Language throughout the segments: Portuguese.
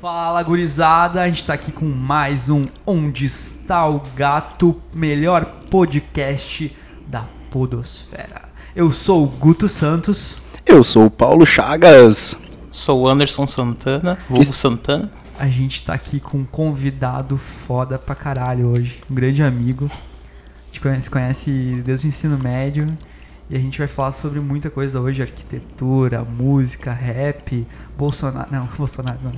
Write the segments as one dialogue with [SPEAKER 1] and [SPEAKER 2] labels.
[SPEAKER 1] Fala gurizada, a gente tá aqui com mais um Onde está o Gato, melhor podcast da Podosfera. Eu sou o Guto Santos.
[SPEAKER 2] Eu sou o Paulo Chagas.
[SPEAKER 3] Sou o Anderson Santana, vulgo
[SPEAKER 2] Isso.
[SPEAKER 3] Santana.
[SPEAKER 1] A gente tá aqui com um convidado foda pra caralho hoje, um grande amigo. A gente conhece, conhece desde o ensino médio e a gente vai falar sobre muita coisa hoje, arquitetura, música, rap, Bolsonaro, não, Bolsonaro não.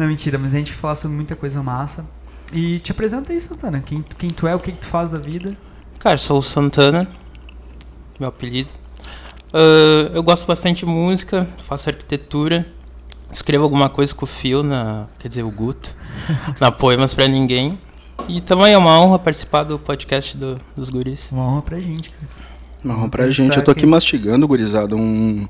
[SPEAKER 1] Não, mentira, mas a gente vai falar sobre muita coisa massa. E te apresenta aí, Santana, quem, tu- quem tu é, o que, que tu faz da vida.
[SPEAKER 3] Cara, sou o Santana, meu apelido. Ah, eu gosto bastante de música, faço arquitetura, escrevo alguma coisa com o Fio, na, quer dizer, o Guto, na Poemas Pra Ninguém. E também é uma honra participar do podcast do- dos guris.
[SPEAKER 1] Uma honra pra gente, cara.
[SPEAKER 2] Marrom pra gente. Eu tô aqui mastigando, gurizada, um,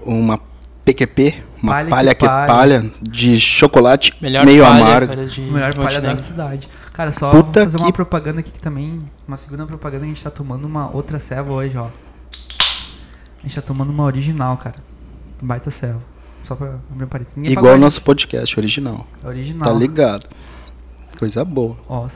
[SPEAKER 2] uma PQP, uma
[SPEAKER 1] Palha
[SPEAKER 2] palha,
[SPEAKER 1] que
[SPEAKER 2] que
[SPEAKER 1] palha.
[SPEAKER 2] palha de chocolate
[SPEAKER 3] Melhor
[SPEAKER 2] meio
[SPEAKER 3] palha,
[SPEAKER 2] amargo.
[SPEAKER 3] cara, de
[SPEAKER 1] melhor palha da cidade. Cara, só
[SPEAKER 2] Puta
[SPEAKER 1] fazer uma
[SPEAKER 2] que-
[SPEAKER 1] propaganda aqui que também. Uma segunda propaganda a gente tá tomando uma outra serva hoje, ó. A gente tá tomando uma original, cara. Baita serva. Só pra abrir parênteses. Ninguém
[SPEAKER 2] Igual o nosso podcast original.
[SPEAKER 1] É original.
[SPEAKER 2] Tá ligado? Coisa boa.
[SPEAKER 1] Ó,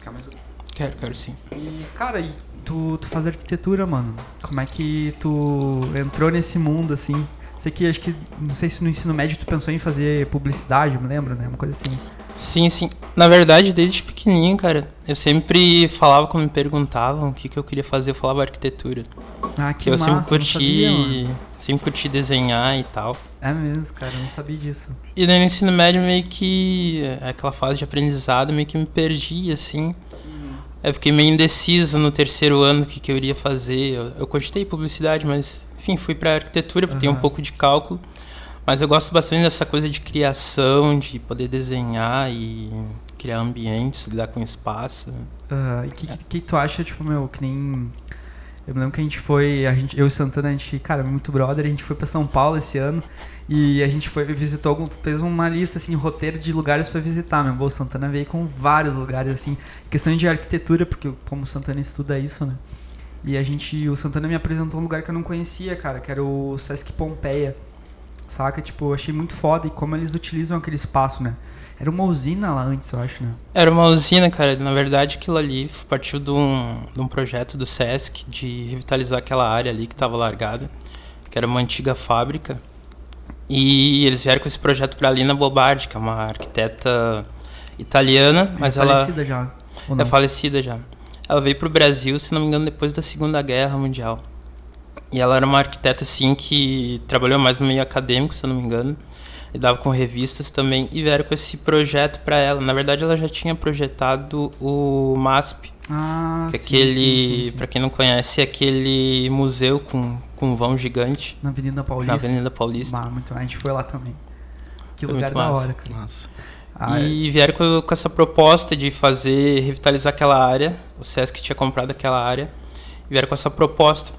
[SPEAKER 1] calma aí.
[SPEAKER 3] Quero, quero sim.
[SPEAKER 1] E, cara, e tu, tu faz arquitetura, mano. Como é que tu entrou nesse mundo, assim? Sei que acho que. Não sei se no ensino médio tu pensou em fazer publicidade, me lembro, né? Uma coisa assim.
[SPEAKER 3] Sim, sim. Na verdade, desde pequenininho, cara, eu sempre falava quando me perguntavam o que, que eu queria fazer, eu falava arquitetura.
[SPEAKER 1] Ah, que
[SPEAKER 3] Que eu
[SPEAKER 1] massa,
[SPEAKER 3] sempre curti,
[SPEAKER 1] sabia,
[SPEAKER 3] sempre curti desenhar e tal.
[SPEAKER 1] É mesmo, cara, eu não sabia disso.
[SPEAKER 3] E daí no ensino médio meio que é aquela fase de aprendizado meio que me perdi assim. Eu fiquei meio indeciso no terceiro ano o que, que eu iria fazer. Eu, eu cogitei publicidade, mas enfim, fui para arquitetura porque tem um pouco de cálculo. Mas eu gosto bastante dessa coisa de criação, de poder desenhar e criar ambientes, lidar com espaço.
[SPEAKER 1] E o que, que, que tu acha, tipo, meu, que nem. Eu me lembro que a gente foi, a gente, eu e Santana, a gente, cara, muito brother, a gente foi pra São Paulo esse ano e a gente foi, visitou, fez uma lista, assim, roteiro de lugares pra visitar, meu. O Santana veio com vários lugares, assim, questão de arquitetura, porque como o Santana estuda isso, né? E a gente, o Santana me apresentou um lugar que eu não conhecia, cara, que era o Sesc Pompeia, saca? Tipo, eu achei muito foda e como eles utilizam aquele espaço, né? Era uma usina lá antes, eu acho, né?
[SPEAKER 3] Era uma usina, cara. Na verdade, aquilo ali partiu de um, de um projeto do SESC de revitalizar aquela área ali que estava largada, que era uma antiga fábrica. E eles vieram com esse projeto para Lina Bobardi, que é uma arquiteta italiana, mas
[SPEAKER 1] é
[SPEAKER 3] ela
[SPEAKER 1] falecida já.
[SPEAKER 3] É falecida já. Ela veio pro Brasil, se não me engano, depois da Segunda Guerra Mundial. E ela era uma arquiteta, assim, que trabalhou mais no meio acadêmico, se eu não me engano. Lidava com revistas também. E vieram com esse projeto para ela. Na verdade, ela já tinha projetado o MASP.
[SPEAKER 1] Ah,
[SPEAKER 3] Que é
[SPEAKER 1] sim,
[SPEAKER 3] aquele,
[SPEAKER 1] sim, sim, sim.
[SPEAKER 3] para quem não conhece, é aquele museu com, com vão gigante
[SPEAKER 1] Na Avenida Paulista.
[SPEAKER 3] na Avenida Paulista.
[SPEAKER 1] Bah, muito, a gente foi lá também. Que
[SPEAKER 3] Foi
[SPEAKER 1] lugar da
[SPEAKER 3] massa.
[SPEAKER 1] hora, cara.
[SPEAKER 2] Nossa.
[SPEAKER 1] Ah, é.
[SPEAKER 3] E vieram com, com essa proposta de fazer, revitalizar aquela área. O Sesc tinha comprado aquela área. E vieram com essa proposta.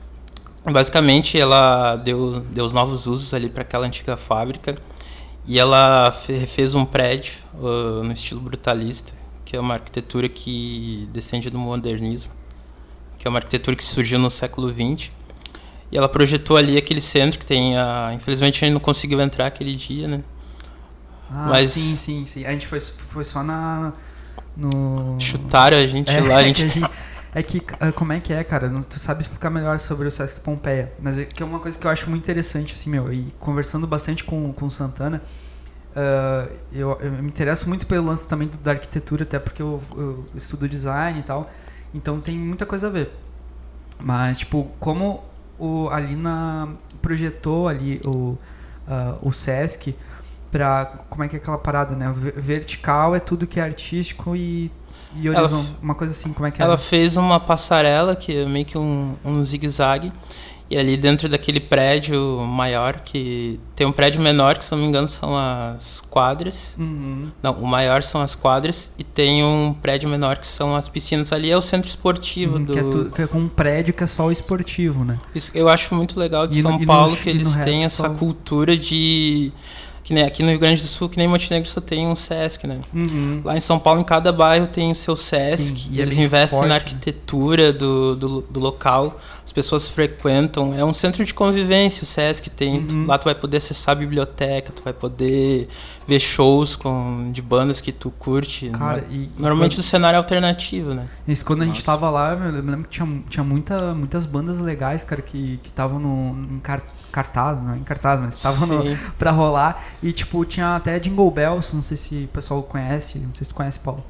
[SPEAKER 3] Basicamente, ela deu, deu os novos usos ali para aquela antiga fábrica. E ela fe- fez um prédio uh, no estilo brutalista, que é uma arquitetura que descende do modernismo. Que é uma arquitetura que surgiu no século XX. E ela projetou ali aquele centro que tem a... Infelizmente, a gente não conseguiu entrar aquele dia, né?
[SPEAKER 1] Ah,
[SPEAKER 3] mas-
[SPEAKER 1] sim, sim, sim. A gente foi, foi só na. No.
[SPEAKER 3] Chutaram a gente
[SPEAKER 1] É,
[SPEAKER 3] lá, a
[SPEAKER 1] é
[SPEAKER 3] gente
[SPEAKER 1] que a gente- É que, ah, como é que é, cara? Não- Tu sabe explicar melhor sobre o Sesc Pompeia. Mas é que é uma coisa que eu acho muito interessante, assim, meu. E conversando bastante com, com o Santana, ah, eu, eu me interesso muito pelo lance também do- da arquitetura, até porque eu, eu estudo design e tal. Então tem muita coisa a ver. Mas, tipo, como o, a Lina projetou ali o, ah, o Sesc pra. Como é que é aquela parada, né? Ver- Vertical é tudo que é artístico e. E horizontal. Uma coisa assim, como é que é?
[SPEAKER 3] Ela fez uma passarela que é meio que um, um zigue-zague. E ali dentro daquele prédio maior, que tem um prédio menor, que se não me engano são as quadras.
[SPEAKER 1] Uhum.
[SPEAKER 3] Não, o maior são as quadras. E tem um prédio menor que são as piscinas. Ali é o centro esportivo
[SPEAKER 1] Uhum,
[SPEAKER 3] do.
[SPEAKER 1] que, é que é com um prédio que é só o esportivo, né?
[SPEAKER 3] Isso eu acho muito legal de
[SPEAKER 1] E no-
[SPEAKER 3] São
[SPEAKER 1] no
[SPEAKER 3] Paulo
[SPEAKER 1] ch-
[SPEAKER 3] que
[SPEAKER 1] no
[SPEAKER 3] eles
[SPEAKER 1] resto
[SPEAKER 3] têm essa
[SPEAKER 1] só-
[SPEAKER 3] cultura de Que nem aqui no Rio Grande do Sul, que nem Montenegro só tem um Sesc, né?
[SPEAKER 1] Uhum.
[SPEAKER 3] Lá em São Paulo, em cada bairro tem o seu Sesc.
[SPEAKER 1] Sim, e é
[SPEAKER 3] eles investem
[SPEAKER 1] forte,
[SPEAKER 3] na
[SPEAKER 1] né?
[SPEAKER 3] arquitetura do, do, do local. As pessoas frequentam. É um centro de convivência, o Sesc tem.
[SPEAKER 1] Uhum.
[SPEAKER 3] Lá tu vai poder acessar a biblioteca, tu vai poder ver shows com, de bandas que tu curte.
[SPEAKER 1] Cara, e,
[SPEAKER 3] Normalmente
[SPEAKER 1] e
[SPEAKER 3] do cenário alternativo, né?
[SPEAKER 1] quando, isso, quando a gente tava lá, eu lembro que tinha, tinha muita, muitas bandas legais, cara, que estavam no em car- cartaz, não é em cartaz, mas estavam pra rolar. E, tipo, tinha até Jingle Bells, não sei se o pessoal conhece, não sei se tu conhece, Paulo.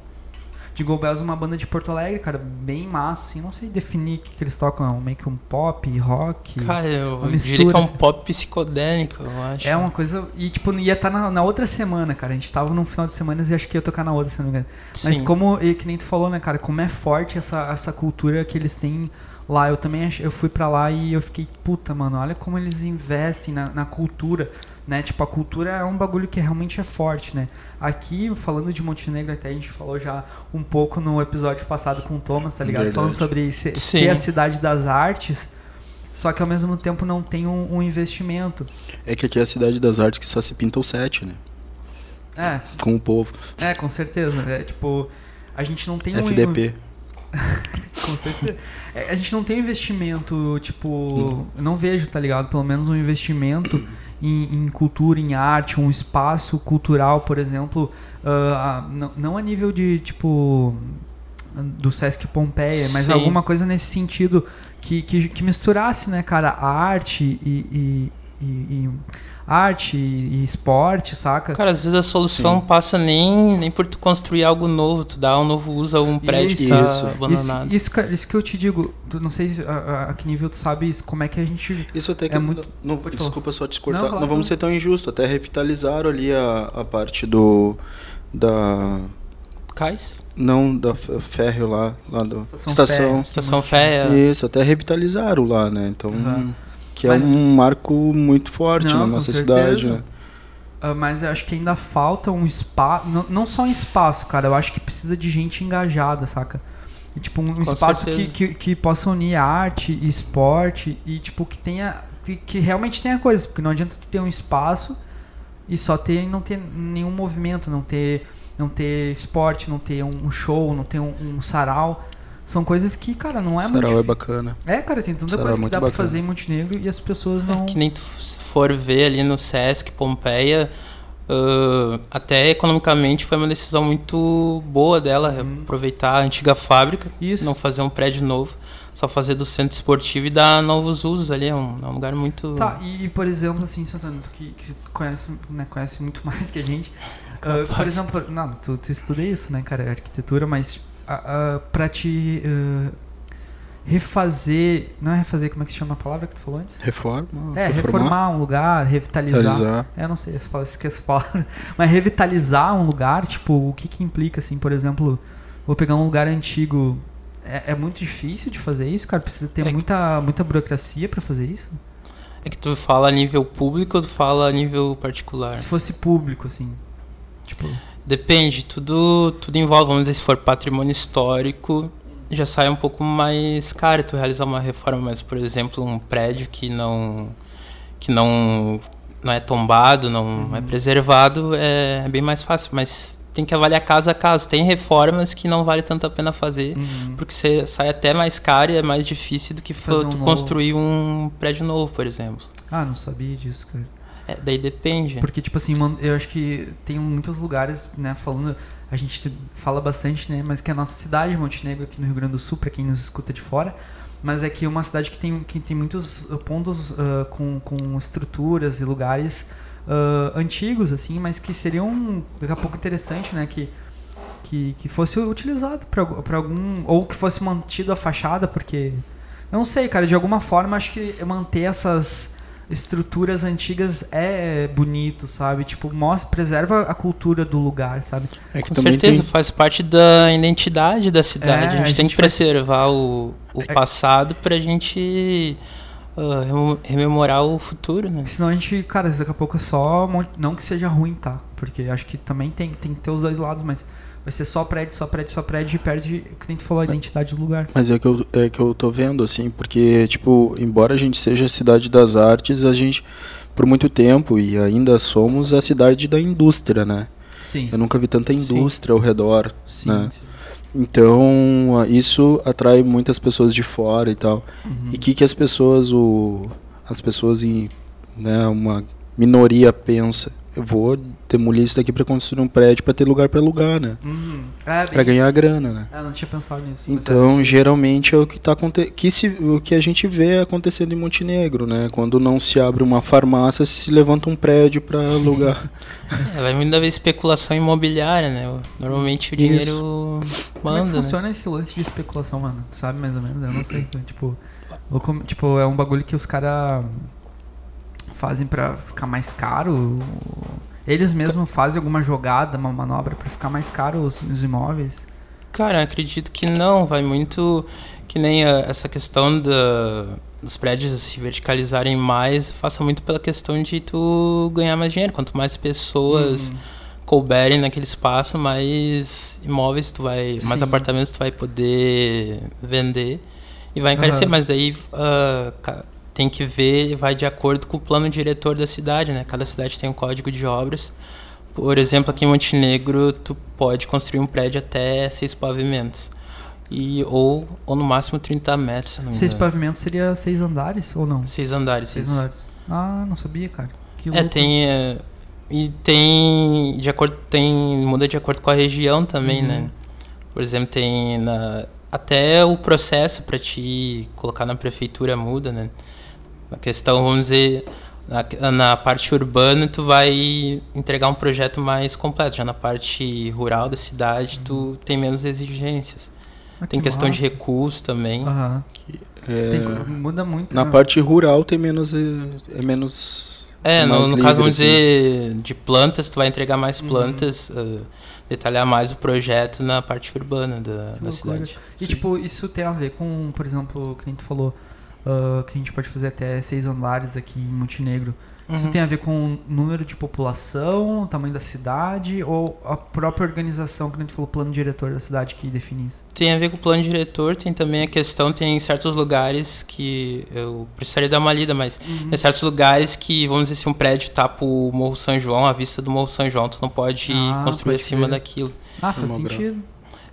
[SPEAKER 1] Jingle Bells é uma banda de Porto Alegre, cara, bem massa, assim, não sei definir o que, que eles tocam, é um- meio que um pop, rock.
[SPEAKER 3] Cara, eu
[SPEAKER 1] uma
[SPEAKER 3] diria que é
[SPEAKER 1] mistura,
[SPEAKER 3] um
[SPEAKER 1] assim.
[SPEAKER 3] pop psicodélico, eu acho.
[SPEAKER 1] É uma coisa. E, tipo, ia estar na, na outra semana, cara. A gente tava num final de semana e acho que ia tocar na outra, se não me engano. Mas
[SPEAKER 3] Sim.
[SPEAKER 1] como, e que nem tu falou, né, cara, como é forte essa, essa cultura que eles têm lá. Eu também ach- eu fui pra lá e eu fiquei, puta, mano, olha como eles investem na, na cultura, né? Tipo, a cultura é um bagulho que realmente é forte, né? Aqui, falando de Montenegro, até a gente falou já um pouco no episódio passado com o Thomas, tá ligado?
[SPEAKER 2] Verdade.
[SPEAKER 1] Falando sobre ser, ser a cidade das artes, só que ao mesmo tempo não tem um, um investimento.
[SPEAKER 2] É que aqui é a cidade das artes que só se pinta o sete, né?
[SPEAKER 1] É,
[SPEAKER 2] Com o povo.
[SPEAKER 1] É, com certeza. É, tipo, a gente não tem um. Com certeza. É, a gente não tem investimento, tipo. Não vejo, tá ligado? Pelo menos um investimento em, em cultura, em arte, um espaço cultural, por exemplo. a- não, não a nível de, tipo. Do Sesc Pompeia, mas
[SPEAKER 3] Sim.
[SPEAKER 1] alguma coisa nesse sentido que, que, que misturasse, né, cara, a arte e. e- e- e- arte e, e esporte, saca?
[SPEAKER 3] Cara, às vezes a solução
[SPEAKER 2] Sim.
[SPEAKER 3] passa nem, nem por tu construir algo novo, tu dá um novo uso a um prédio que
[SPEAKER 2] Isso.
[SPEAKER 3] tá
[SPEAKER 2] Isso.
[SPEAKER 3] abandonado.
[SPEAKER 1] Isso, isso, que- isso que eu te digo, tu- não sei a, a- que nível tu sabe isso, como é que a gente.
[SPEAKER 2] Isso até que.
[SPEAKER 1] É muito-
[SPEAKER 2] não,
[SPEAKER 1] falar.
[SPEAKER 2] desculpa só te cortar.
[SPEAKER 1] Não,
[SPEAKER 2] Não,
[SPEAKER 1] claro,
[SPEAKER 2] vamos
[SPEAKER 1] claro.
[SPEAKER 2] ser tão injusto. Até revitalizaram ali a, a parte do. Da.
[SPEAKER 3] Cais?
[SPEAKER 2] Não, da f- férreo lá. lá do,
[SPEAKER 1] Estação
[SPEAKER 2] estação.
[SPEAKER 1] Férrea.
[SPEAKER 3] Estação Fé.
[SPEAKER 2] Isso, até revitalizaram lá, né? Então.
[SPEAKER 1] Aham.
[SPEAKER 2] Que
[SPEAKER 1] Mas-
[SPEAKER 2] é um marco muito forte
[SPEAKER 1] Não,
[SPEAKER 2] na
[SPEAKER 1] com
[SPEAKER 2] nossa cidade, né?
[SPEAKER 1] Ah, mas eu acho que ainda falta um espaço. Não, não só um espaço, cara. Eu acho que precisa de gente engajada, saca? E, tipo, um espaço que, que, que possa unir arte e esporte e, tipo, que tenha. Que, que realmente tenha coisas. Porque não adianta tu ter um espaço e só ter não ter nenhum movimento, não ter, não ter esporte, não ter um show, não ter um, um sarau. São coisas que, cara, não é muito.
[SPEAKER 2] Sarau é bacana.
[SPEAKER 1] É, cara, tem tanta
[SPEAKER 2] Sarau é
[SPEAKER 1] coisa que
[SPEAKER 2] muito
[SPEAKER 1] dá pra
[SPEAKER 2] bacana.
[SPEAKER 1] fazer em Montenegro e as pessoas não.
[SPEAKER 3] Que nem tu for ver ali no Sesc, Pompeia, ah, até economicamente foi uma decisão muito boa dela,
[SPEAKER 1] Uhum.
[SPEAKER 3] aproveitar a antiga fábrica,
[SPEAKER 1] Isso.
[SPEAKER 3] não fazer um prédio novo, só fazer do centro esportivo e dar novos usos ali, é um, é um lugar muito...
[SPEAKER 1] Tá, e por exemplo, assim, Santana, tu que, que conhece, né, conhece muito mais que a gente. Ah, por exemplo, não, tu, tu estuda isso, né, cara, arquitetura, mas pra te ah, refazer. Não é refazer, como é que se chama a palavra que tu falou antes?
[SPEAKER 2] Reforma.
[SPEAKER 1] É, reformar, um lugar, revitalizar.
[SPEAKER 2] Realizar.
[SPEAKER 1] É, não sei, esqueço as palavras. Mas revitalizar um lugar, tipo, o que que implica, assim, por exemplo, vou pegar um lugar antigo. É, é muito difícil de fazer isso, cara? Precisa ter
[SPEAKER 3] É que-
[SPEAKER 1] muita, muita burocracia pra fazer isso?
[SPEAKER 3] É que tu fala a nível público ou tu fala a nível particular?
[SPEAKER 1] Se fosse público, assim. Tipo.
[SPEAKER 3] Depende, tudo, tudo envolve, vamos dizer, se for patrimônio histórico, já sai um pouco mais caro tu realizar uma reforma, mas, por exemplo, um prédio que não, que não, não é tombado, não é preservado, é, bem mais fácil, mas tem que avaliar caso a caso. Tem reformas que não vale tanto a pena fazer,
[SPEAKER 1] Uhum.
[SPEAKER 3] porque você sai até mais caro e é mais difícil do que
[SPEAKER 1] um
[SPEAKER 3] tu
[SPEAKER 1] novo.
[SPEAKER 3] construir um prédio novo, por exemplo.
[SPEAKER 1] Ah, não sabia disso, cara.
[SPEAKER 3] É, daí depende.
[SPEAKER 1] Porque, tipo assim, eu acho que tem muitos lugares, né, falando. A gente fala bastante, né, mas que a nossa cidade, Montenegro, aqui no Rio Grande do Sul, pra quem nos escuta de fora, mas é que é uma cidade que tem, que tem muitos uh, pontos ah, com, com estruturas e lugares ah, antigos, assim, mas que seriam daqui a pouco interessante, né, que, que, que fosse utilizado pra algum. Ou que fosse mantido a fachada, porque. Eu não sei, cara, de alguma forma acho que manter essas estruturas antigas é bonito, sabe? Tipo, mostra, preserva a cultura do lugar, sabe?
[SPEAKER 2] É que
[SPEAKER 3] Com certeza,
[SPEAKER 2] tem-
[SPEAKER 3] faz parte da identidade da cidade.
[SPEAKER 1] É,
[SPEAKER 3] a, gente
[SPEAKER 1] a
[SPEAKER 3] tem
[SPEAKER 1] gente
[SPEAKER 3] que
[SPEAKER 1] faz-
[SPEAKER 3] preservar o, o
[SPEAKER 1] É-
[SPEAKER 3] passado pra gente remo- rememorar o futuro, né?
[SPEAKER 1] Senão a gente, cara, daqui a pouco é só. Não que seja ruim, tá? Porque acho que também tem, tem que ter os dois lados, mas vai ser só prédio, só prédio, só prédio e perde, que nem tu falou, a identidade do lugar.
[SPEAKER 2] Mas é que, eu, é que eu tô vendo, assim, porque, tipo, embora a gente seja a cidade das artes, a gente por muito tempo e ainda somos a cidade da indústria, né?
[SPEAKER 1] Sim.
[SPEAKER 2] Eu nunca vi tanta indústria sim. ao redor,
[SPEAKER 1] sim,
[SPEAKER 2] né?
[SPEAKER 1] Sim.
[SPEAKER 2] Então, isso atrai muitas pessoas de fora e tal. Uhum. E o que, que as pessoas, o, as pessoas em né, uma minoria pensa? Eu vou demolir isso daqui para construir um prédio para ter lugar para alugar, né?
[SPEAKER 1] Uhum. É,
[SPEAKER 2] para ganhar grana, né?
[SPEAKER 1] Ah, não tinha pensado nisso.
[SPEAKER 2] Então, é geralmente é o que tá que se, o que a gente vê acontecendo em Montenegro, né? Quando não se abre uma farmácia, se levanta um prédio para alugar.
[SPEAKER 3] é, vai muita vez especulação imobiliária, né? Normalmente o dinheiro isso. manda. Como é que
[SPEAKER 1] né? funciona esse lance de especulação, mano? Tu sabe mais ou menos? Eu não sei. tipo, tipo, é um bagulho que os caras fazem para ficar mais caro? Eles mesmos fazem alguma jogada, uma manobra para ficar mais caro os, os, imóveis?
[SPEAKER 3] Cara, acredito que não. Vai muito que nem a, essa questão da, dos prédios se verticalizarem mais, faça muito pela questão de tu ganhar mais dinheiro. Quanto mais pessoas hum. couberem naquele espaço, mais imóveis tu vai, Sim. mais apartamentos tu vai poder vender e vai encarecer. Uhum. Mas daí uh, tem que ver, vai de acordo com o plano diretor da cidade, né? Cada cidade tem um código de obras. Por exemplo, aqui em Montenegro, tu pode construir um prédio até seis pavimentos. E, ou, ou no máximo 30 metros.
[SPEAKER 1] seis engano. pavimentos seria seis andares ou não?
[SPEAKER 3] Seis andares, seis isso. andares.
[SPEAKER 1] Ah, não sabia, cara. Que
[SPEAKER 3] é, tem. É, e tem. De acordo. Tem. Muda de acordo com a região também, né? uhum. né? Por exemplo, tem na, até o processo para te colocar na prefeitura muda, né? A questão, vamos dizer, na, na, parte urbana tu vai entregar um projeto mais completo. Já na parte rural da cidade tu uhum. tem menos exigências. Ah, tem que questão massa. de recursos também.
[SPEAKER 1] Uhum. Que, é, tem, muda muito.
[SPEAKER 2] Na né? parte rural tem menos. É, é menos.
[SPEAKER 3] É, no, no livre, caso, vamos assim. dizer, de plantas, tu vai entregar mais uhum. plantas. Uhum. Uh, detalhar mais o projeto na parte urbana da, da cidade.
[SPEAKER 1] E Sim. tipo, isso tem a ver com, por exemplo, o que a gente falou, uh, que a gente pode fazer até seis andares aqui em Montenegro. Uhum. Isso tem a ver com o número de população, o tamanho da cidade ou a própria organização que a gente falou, o plano diretor da cidade que define isso?
[SPEAKER 3] Tem a ver com o plano diretor, tem também a questão, tem certos lugares que eu precisaria dar uma lida, mas uhum. tem certos lugares que, vamos dizer, se um prédio tapa o Morro São João, a vista do Morro São João, tu não pode ah, construir pode acima daquilo.
[SPEAKER 1] Ah, faz sentido.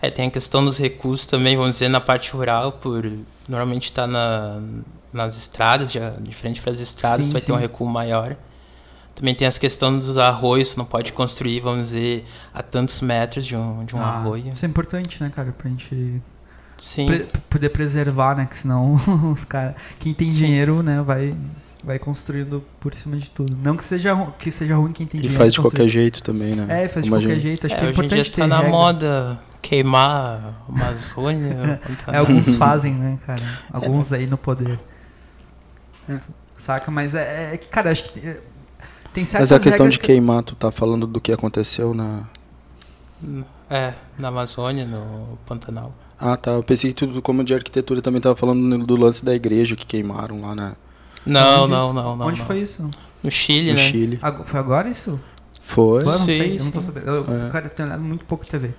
[SPEAKER 3] É, tem a questão dos recursos também, vamos dizer, na parte rural, por normalmente está na, nas estradas, já, de frente para as estradas, sim, vai sim. ter um recuo maior. Também tem as questões dos arroios, não pode construir, vamos dizer, a tantos metros de um, de um ah, arroio.
[SPEAKER 1] Isso é importante, né, cara, pra gente
[SPEAKER 3] Sim.
[SPEAKER 1] Pre poder preservar, né, que senão os caras, quem tem Sim. dinheiro, né, vai vai construindo por cima de tudo. Não que seja, que seja ruim quem tem
[SPEAKER 2] e
[SPEAKER 1] dinheiro.
[SPEAKER 2] E faz de qualquer jeito também, né?
[SPEAKER 1] É, faz de qualquer jeito. Acho é, que é
[SPEAKER 3] hoje
[SPEAKER 1] importante
[SPEAKER 3] em dia tá na regra. moda queimar a Amazônia.
[SPEAKER 1] é, alguns fazem, né, cara? Alguns aí no poder. É. Saca? Mas é, é que, cara, acho que tem certas
[SPEAKER 2] Mas a questão de queimar, tu tá falando do que aconteceu na...
[SPEAKER 3] É, na Amazônia, no Pantanal.
[SPEAKER 2] Ah, tá. Eu pensei que tu, como de arquitetura, também tava falando do lance da igreja que queimaram lá na...
[SPEAKER 3] Não, não, não, não.
[SPEAKER 1] Onde
[SPEAKER 3] não.
[SPEAKER 1] foi isso?
[SPEAKER 3] No Chile,
[SPEAKER 2] no
[SPEAKER 3] né?
[SPEAKER 2] Chile.
[SPEAKER 1] Foi agora isso?
[SPEAKER 2] Foi.
[SPEAKER 1] Agora, não sim, sei, eu não tô sabendo. Eu, é. Cara, eu tenho olhado muito pouco TV.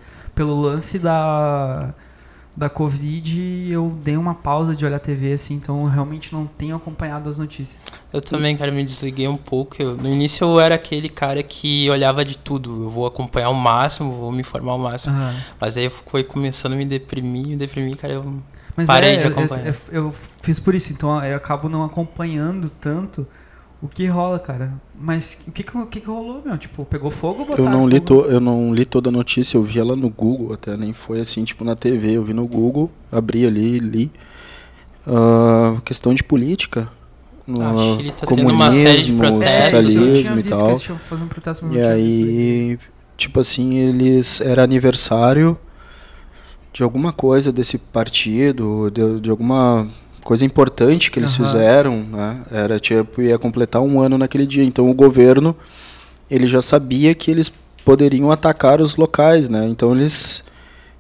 [SPEAKER 1] Pelo lance da da Covid, eu dei uma pausa de olhar TV, assim, então eu realmente não tenho acompanhado as notícias.
[SPEAKER 3] Eu também, cara, me desliguei um pouco. Eu, no início eu era aquele cara que olhava de tudo. Eu vou acompanhar o máximo, vou me informar o máximo. Uhum. Mas aí foi começando a me deprimir, me deprimir, cara, eu Mas parei é, de acompanhar.
[SPEAKER 1] Eu, eu, eu, fiz por isso, então eu acabo não acompanhando tanto o que rola, cara. Mas o que que, o que, rolou, meu? Tipo, pegou fogo ou
[SPEAKER 2] eu não li to, Eu não li toda a notícia, eu vi ela no Google até, nem foi assim, tipo, na TV. Eu vi no Google, abri ali, li. Uh, questão de política.
[SPEAKER 3] No ah, Chile tá comunismo, uma série de
[SPEAKER 2] socialismo e tal. Um e aí, tipo assim, eles... Era aniversário de alguma coisa desse partido, de, de alguma coisa importante que eles uhum. fizeram, né? Era tipo ia completar um ano naquele dia. Então o governo ele já sabia que eles poderiam atacar os locais, né? Então eles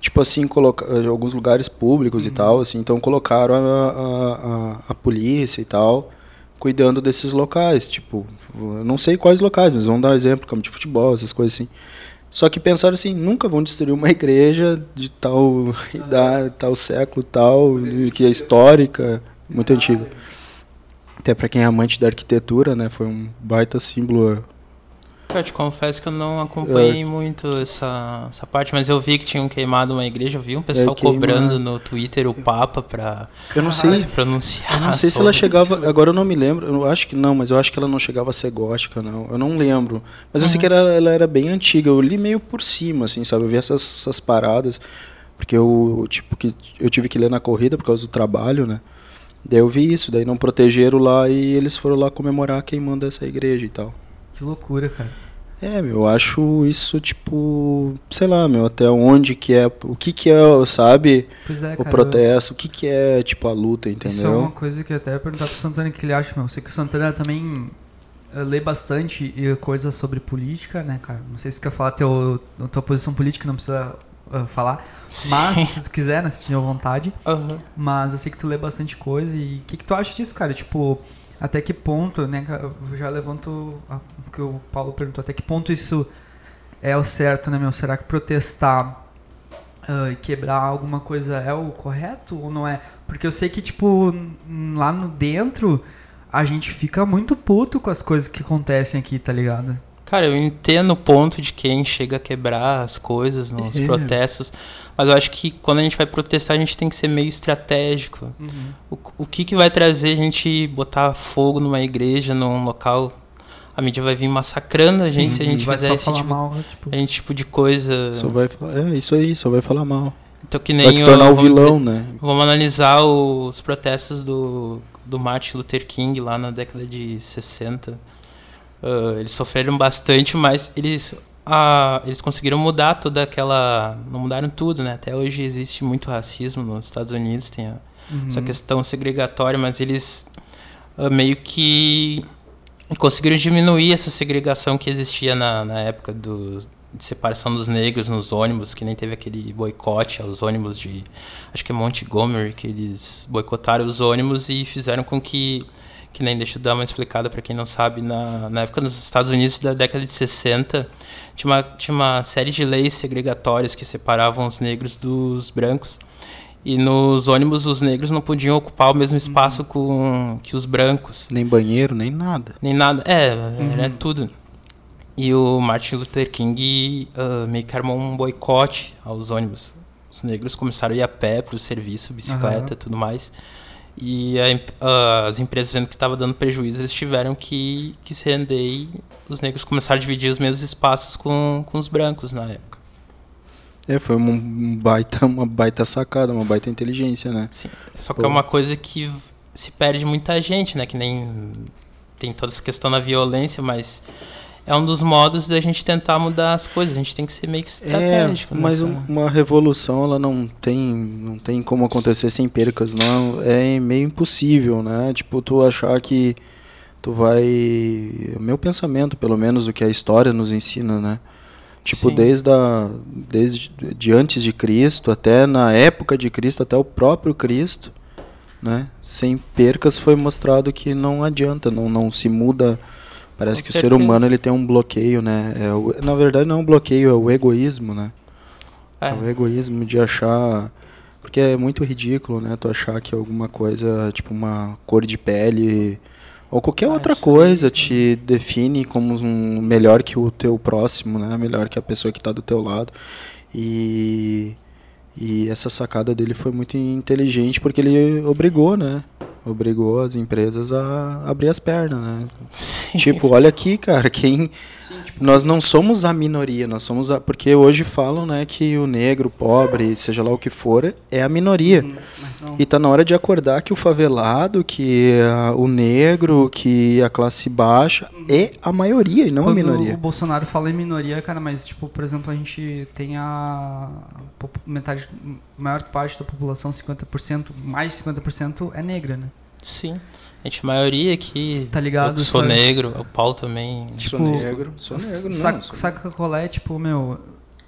[SPEAKER 2] tipo assim coloca alguns lugares públicos uhum. e tal, assim. Então colocaram a, a, a, a, polícia e tal cuidando desses locais, tipo, não sei quais locais, mas vamos dar um exemplo, campo de futebol, essas coisas assim. Só que pensaram assim, nunca vão destruir uma igreja de tal idade, tal século, tal, que é histórica, muito antiga. Até para quem é amante da arquitetura, né? Foi um baita símbolo
[SPEAKER 3] eu te confesso que eu não acompanhei muito essa, essa parte, mas eu vi que tinham queimado uma igreja, eu vi um pessoal é, cobrando no Twitter o Papa pra
[SPEAKER 2] eu não sei,
[SPEAKER 3] se pronunciar.
[SPEAKER 2] Eu não sei se ela chegava, agora eu não me lembro, eu acho que não, mas eu acho que ela não chegava a ser gótica, não. Eu não lembro. Mas uhum. eu sei uhum. que era, ela era bem antiga, eu li meio por cima, assim, sabe? Eu vi essas, essas paradas, porque eu, tipo, que eu tive que ler na corrida por causa do trabalho, né? Daí eu vi isso, daí não protegeram lá e eles foram lá comemorar queimando essa igreja e tal.
[SPEAKER 1] Que loucura, cara.
[SPEAKER 2] É, meu, eu acho isso, tipo, sei lá, meu, até onde que é, o que que é, sabe, é, o protesto, o que que é, tipo, a luta, entendeu? Isso é
[SPEAKER 1] uma coisa que eu até ia perguntar pro Santana o que ele acha, meu. Eu sei que o Santana também eh, lê bastante coisas sobre política, né, cara? Não sei se tu quer falar teu, tua posição política, não precisa uh, falar. Sim. Mas, se tu quiser, né, se tiver vontade. Uhum. Mas eu sei que tu lê bastante coisa e o que que tu acha disso, cara? Tipo até que ponto, né? Eu já levanto o que o Paulo perguntou, até que ponto isso é o certo, né, meu? Será que protestar uh, e quebrar alguma coisa é o correto ou não é? Porque eu sei que, tipo, lá no dentro a gente fica muito puto com as coisas que acontecem aqui, tá ligado?
[SPEAKER 3] Cara, eu entendo o ponto de quem chega a quebrar as coisas nos é. protestos, mas eu acho que quando a gente vai protestar, a gente tem que ser meio estratégico. Uhum. O, o que, que vai trazer a gente botar fogo numa igreja, num local a mídia vai vir massacrando a Sim, gente se a gente fizer esse tipo, mal, tipo, a gente, tipo de coisa.
[SPEAKER 2] Só vai é isso aí, só vai falar mal.
[SPEAKER 3] Então, que nem
[SPEAKER 2] vai se tornar o vilão, dizer, né?
[SPEAKER 3] Vamos analisar os protestos do, do Martin Luther King lá na década de 60 Uh, eles sofreram bastante, mas eles, uh, eles conseguiram mudar toda aquela. Não mudaram tudo, né? Até hoje existe muito racismo nos Estados Unidos, tem a, uhum. essa questão segregatória, mas eles uh, meio que conseguiram diminuir essa segregação que existia na, na época do, de separação dos negros nos ônibus, que nem teve aquele boicote aos ônibus de. Acho que é Montgomery, que eles boicotaram os ônibus e fizeram com que que nem deixa eu dar uma explicada para quem não sabe, na, na época nos Estados Unidos da década de 60, tinha uma, tinha uma série de leis segregatórias que separavam os negros dos brancos. E nos ônibus os negros não podiam ocupar o mesmo espaço uhum. com que os brancos.
[SPEAKER 2] Nem banheiro, nem nada.
[SPEAKER 3] Nem nada, é, uhum. era tudo. E o Martin Luther King uh, meio que armou um boicote aos ônibus. Os negros começaram a ir a pé para o serviço, bicicleta, uhum. tudo mais. E a, as empresas vendo que estava dando prejuízo, eles tiveram que, que se render e os negros começaram a dividir os mesmos espaços com, com os brancos na época.
[SPEAKER 2] É, foi um baita, uma baita sacada, uma baita inteligência, né?
[SPEAKER 3] Sim. Só que Pô. é uma coisa que se perde muita gente, né? Que nem tem toda essa questão da violência, mas é um dos modos da gente tentar mudar as coisas. A gente tem que ser meio que estratégico.
[SPEAKER 2] É, mas nessa... uma revolução ela não tem, não tem como acontecer sem percas, não. É meio impossível, né? Tipo, tu achar que tu vai, o meu pensamento, pelo menos o que a história nos ensina, né? Tipo, Sim. desde a, desde de antes de Cristo até na época de Cristo, até o próprio Cristo, né? Sem percas foi mostrado que não adianta, não não se muda Parece Com que certeza. o ser humano ele tem um bloqueio, né? É o, na verdade não é um bloqueio, é o egoísmo, né? É. é. o egoísmo de achar porque é muito ridículo, né? Tu achar que alguma coisa, tipo uma cor de pele ou qualquer ah, outra coisa te define como um melhor que o teu próximo, né? Melhor que a pessoa que está do teu lado. E e essa sacada dele foi muito inteligente porque ele obrigou, né? Obrigou as empresas a abrir as pernas, né? Sim, tipo, sim. olha aqui, cara, quem sim, nós não somos a minoria, nós somos a porque hoje falam, né, que o negro, o pobre, seja lá o que for, é a minoria. Uhum, e tá na hora de acordar que o favelado, que a, o negro, que a classe baixa é a maioria e não Quando a minoria.
[SPEAKER 1] O Bolsonaro fala em minoria, cara, mas tipo, por exemplo, a gente tem a metade, maior parte da população, 50%, mais de 50% é negra, né?
[SPEAKER 3] Sim. A gente, a maioria aqui.
[SPEAKER 1] Tá ligado?
[SPEAKER 3] Eu sou sabe? negro, o Paulo também.
[SPEAKER 2] Tipo, sou negro. Sou negro, não.
[SPEAKER 1] Saca, é, tipo, meu.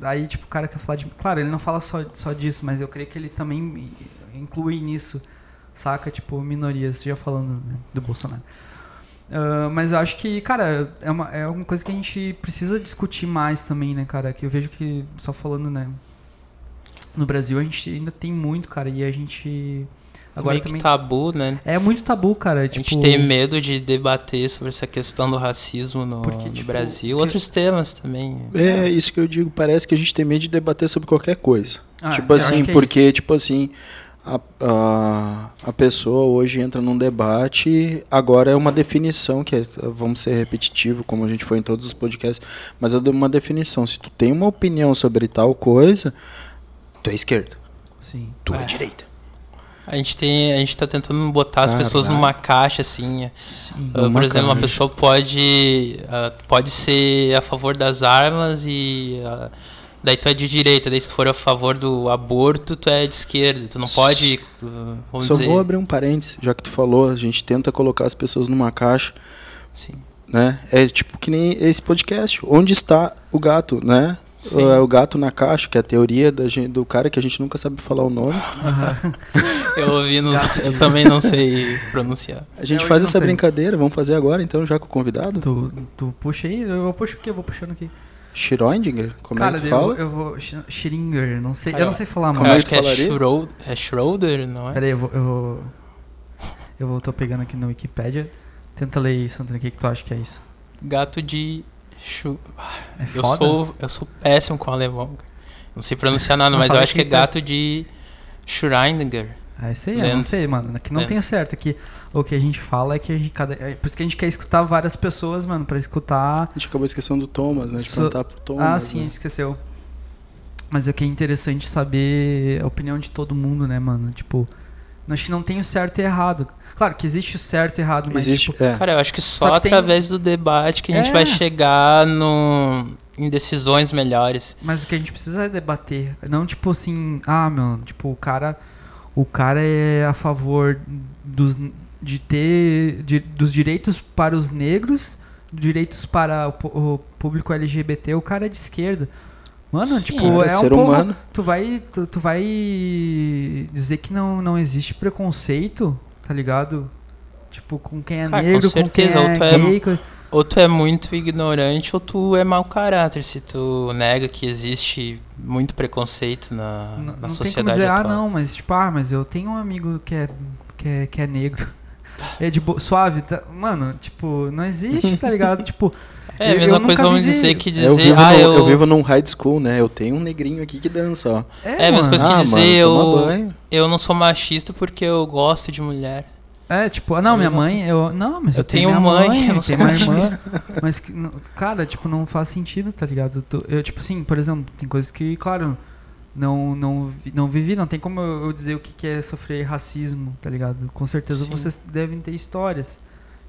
[SPEAKER 1] Aí, tipo, o cara quer falar de. Claro, ele não fala só, só disso, mas eu creio que ele também inclui nisso, saca? Tipo, minorias, já falando né, do Bolsonaro. Uh, mas eu acho que, cara, é uma, é uma coisa que a gente precisa discutir mais também, né, cara? Que eu vejo que, só falando, né? No Brasil a gente ainda tem muito, cara, e a gente
[SPEAKER 3] Agora Meio também tabu, né?
[SPEAKER 1] É muito tabu, cara.
[SPEAKER 3] Tipo... A gente tem medo de debater sobre essa questão do racismo no, Porque, no tipo, Brasil. Outros temas também.
[SPEAKER 2] É, isso que eu digo. Parece que a gente tem medo de debater sobre qualquer coisa. Ah, tipo assim, é porque, é tipo assim, a, a, a pessoa hoje entra num debate, agora é uma definição, que é, vamos ser repetitivo, como a gente foi em todos os podcasts, mas é uma definição. Se tu tem uma opinião sobre tal coisa, tu é esquerda.
[SPEAKER 1] Sim.
[SPEAKER 2] Tu é, é direita.
[SPEAKER 3] A gente tem, a gente está tentando botar as pessoas numa caixa assim. Sim, uh, por exemplo, caixa. uma pessoa pode uh, pode ser a favor das armas e uh, Daí tu é de direita, daí se tu for a favor do aborto, tu é de esquerda. Tu não pode.
[SPEAKER 2] Vamos Só dizer... vou abrir um parênteses, já que tu falou, a gente tenta colocar as pessoas numa caixa.
[SPEAKER 3] Sim.
[SPEAKER 2] Né? É tipo que nem esse podcast. Onde está o gato, né? Sim. É o gato na caixa, que é a teoria da gente, do cara que a gente nunca sabe falar o nome.
[SPEAKER 3] eu ouvi, no, eu também não sei pronunciar.
[SPEAKER 2] A gente faz essa sei. brincadeira, vamos fazer agora então, já com o convidado?
[SPEAKER 1] Tu, tu puxa aí, eu puxo o quê? Eu vou puxando aqui.
[SPEAKER 2] Schrödinger? Como Cara, é que tu fala?
[SPEAKER 1] Eu, vou. Schringer, não sei. eu não sei falar
[SPEAKER 3] mais. Acho que é, Schroeder, é Schroeder, não é?
[SPEAKER 1] Peraí, eu vou. Eu, vou, eu vou, tô pegando aqui no Wikipedia. Tenta ler isso, Antônio. O que, que tu acha que é isso?
[SPEAKER 3] Gato de. Chu... É eu sou Eu sou péssimo com alemão. Não sei pronunciar nada, mas eu acho que é gato de Schrödinger.
[SPEAKER 1] É isso aí, eu não sei, mano. Aqui não tem certo. Aqui o que a gente fala é que a gente cada. É por isso que a gente quer escutar várias pessoas, mano, pra escutar.
[SPEAKER 2] A gente acabou esquecendo do Thomas, né? De so... perguntar pro Thomas.
[SPEAKER 1] Ah, sim,
[SPEAKER 2] né?
[SPEAKER 1] a gente esqueceu. Mas é que é interessante saber a opinião de todo mundo, né, mano? Tipo, acho que não tem o certo e errado. Claro que existe o certo e errado, mas. Existe, tipo,
[SPEAKER 3] é. Cara, eu acho que só, só que através tem... do debate que a gente é. vai chegar no em decisões melhores.
[SPEAKER 1] Mas o que a gente precisa é debater. Não tipo assim, ah, meu, tipo, o cara o cara é a favor dos, de ter de, dos direitos para os negros, direitos para o, o, público LGBT, o cara é de esquerda. Mano, Sim, tipo, é, é um humano. tu vai tu, tu, vai dizer que não, não existe preconceito, tá ligado? Tipo, com quem é cara, negro, com, com quem é, é gay,
[SPEAKER 3] é, ou tu é muito ignorante ou tu é mau caráter se tu nega que existe muito preconceito na, não, na não sociedade tem como dizer,
[SPEAKER 1] ah, atual. Ah, não, mas tipo, ah, mas eu tenho um amigo que é, que é, que é negro. É de suave, tá? mano, tipo, não existe, tá ligado? tipo,
[SPEAKER 3] é a mesma coisa vamos dizer que dizer, eu
[SPEAKER 2] vivo,
[SPEAKER 3] ah,
[SPEAKER 2] no,
[SPEAKER 3] eu...
[SPEAKER 2] eu... vivo num high school, né? Eu tenho um negrinho aqui que dança, ó.
[SPEAKER 3] É, é a mesma coisa que ah, dizer, mano, eu, eu não sou machista porque eu gosto de mulher.
[SPEAKER 1] É, tipo, ah, não, minha mãe, eu. Não, mas
[SPEAKER 3] eu, eu tenho, tenho mãe, mãe, eu não tenho
[SPEAKER 1] minha irmã. Mas, cara, tipo, não faz sentido, tá ligado? Eu, tipo assim, por exemplo, tem coisas que, claro, não, não, não vivi, não tem como eu dizer o que é sofrer racismo, tá ligado? Com certeza Sim. vocês devem ter histórias.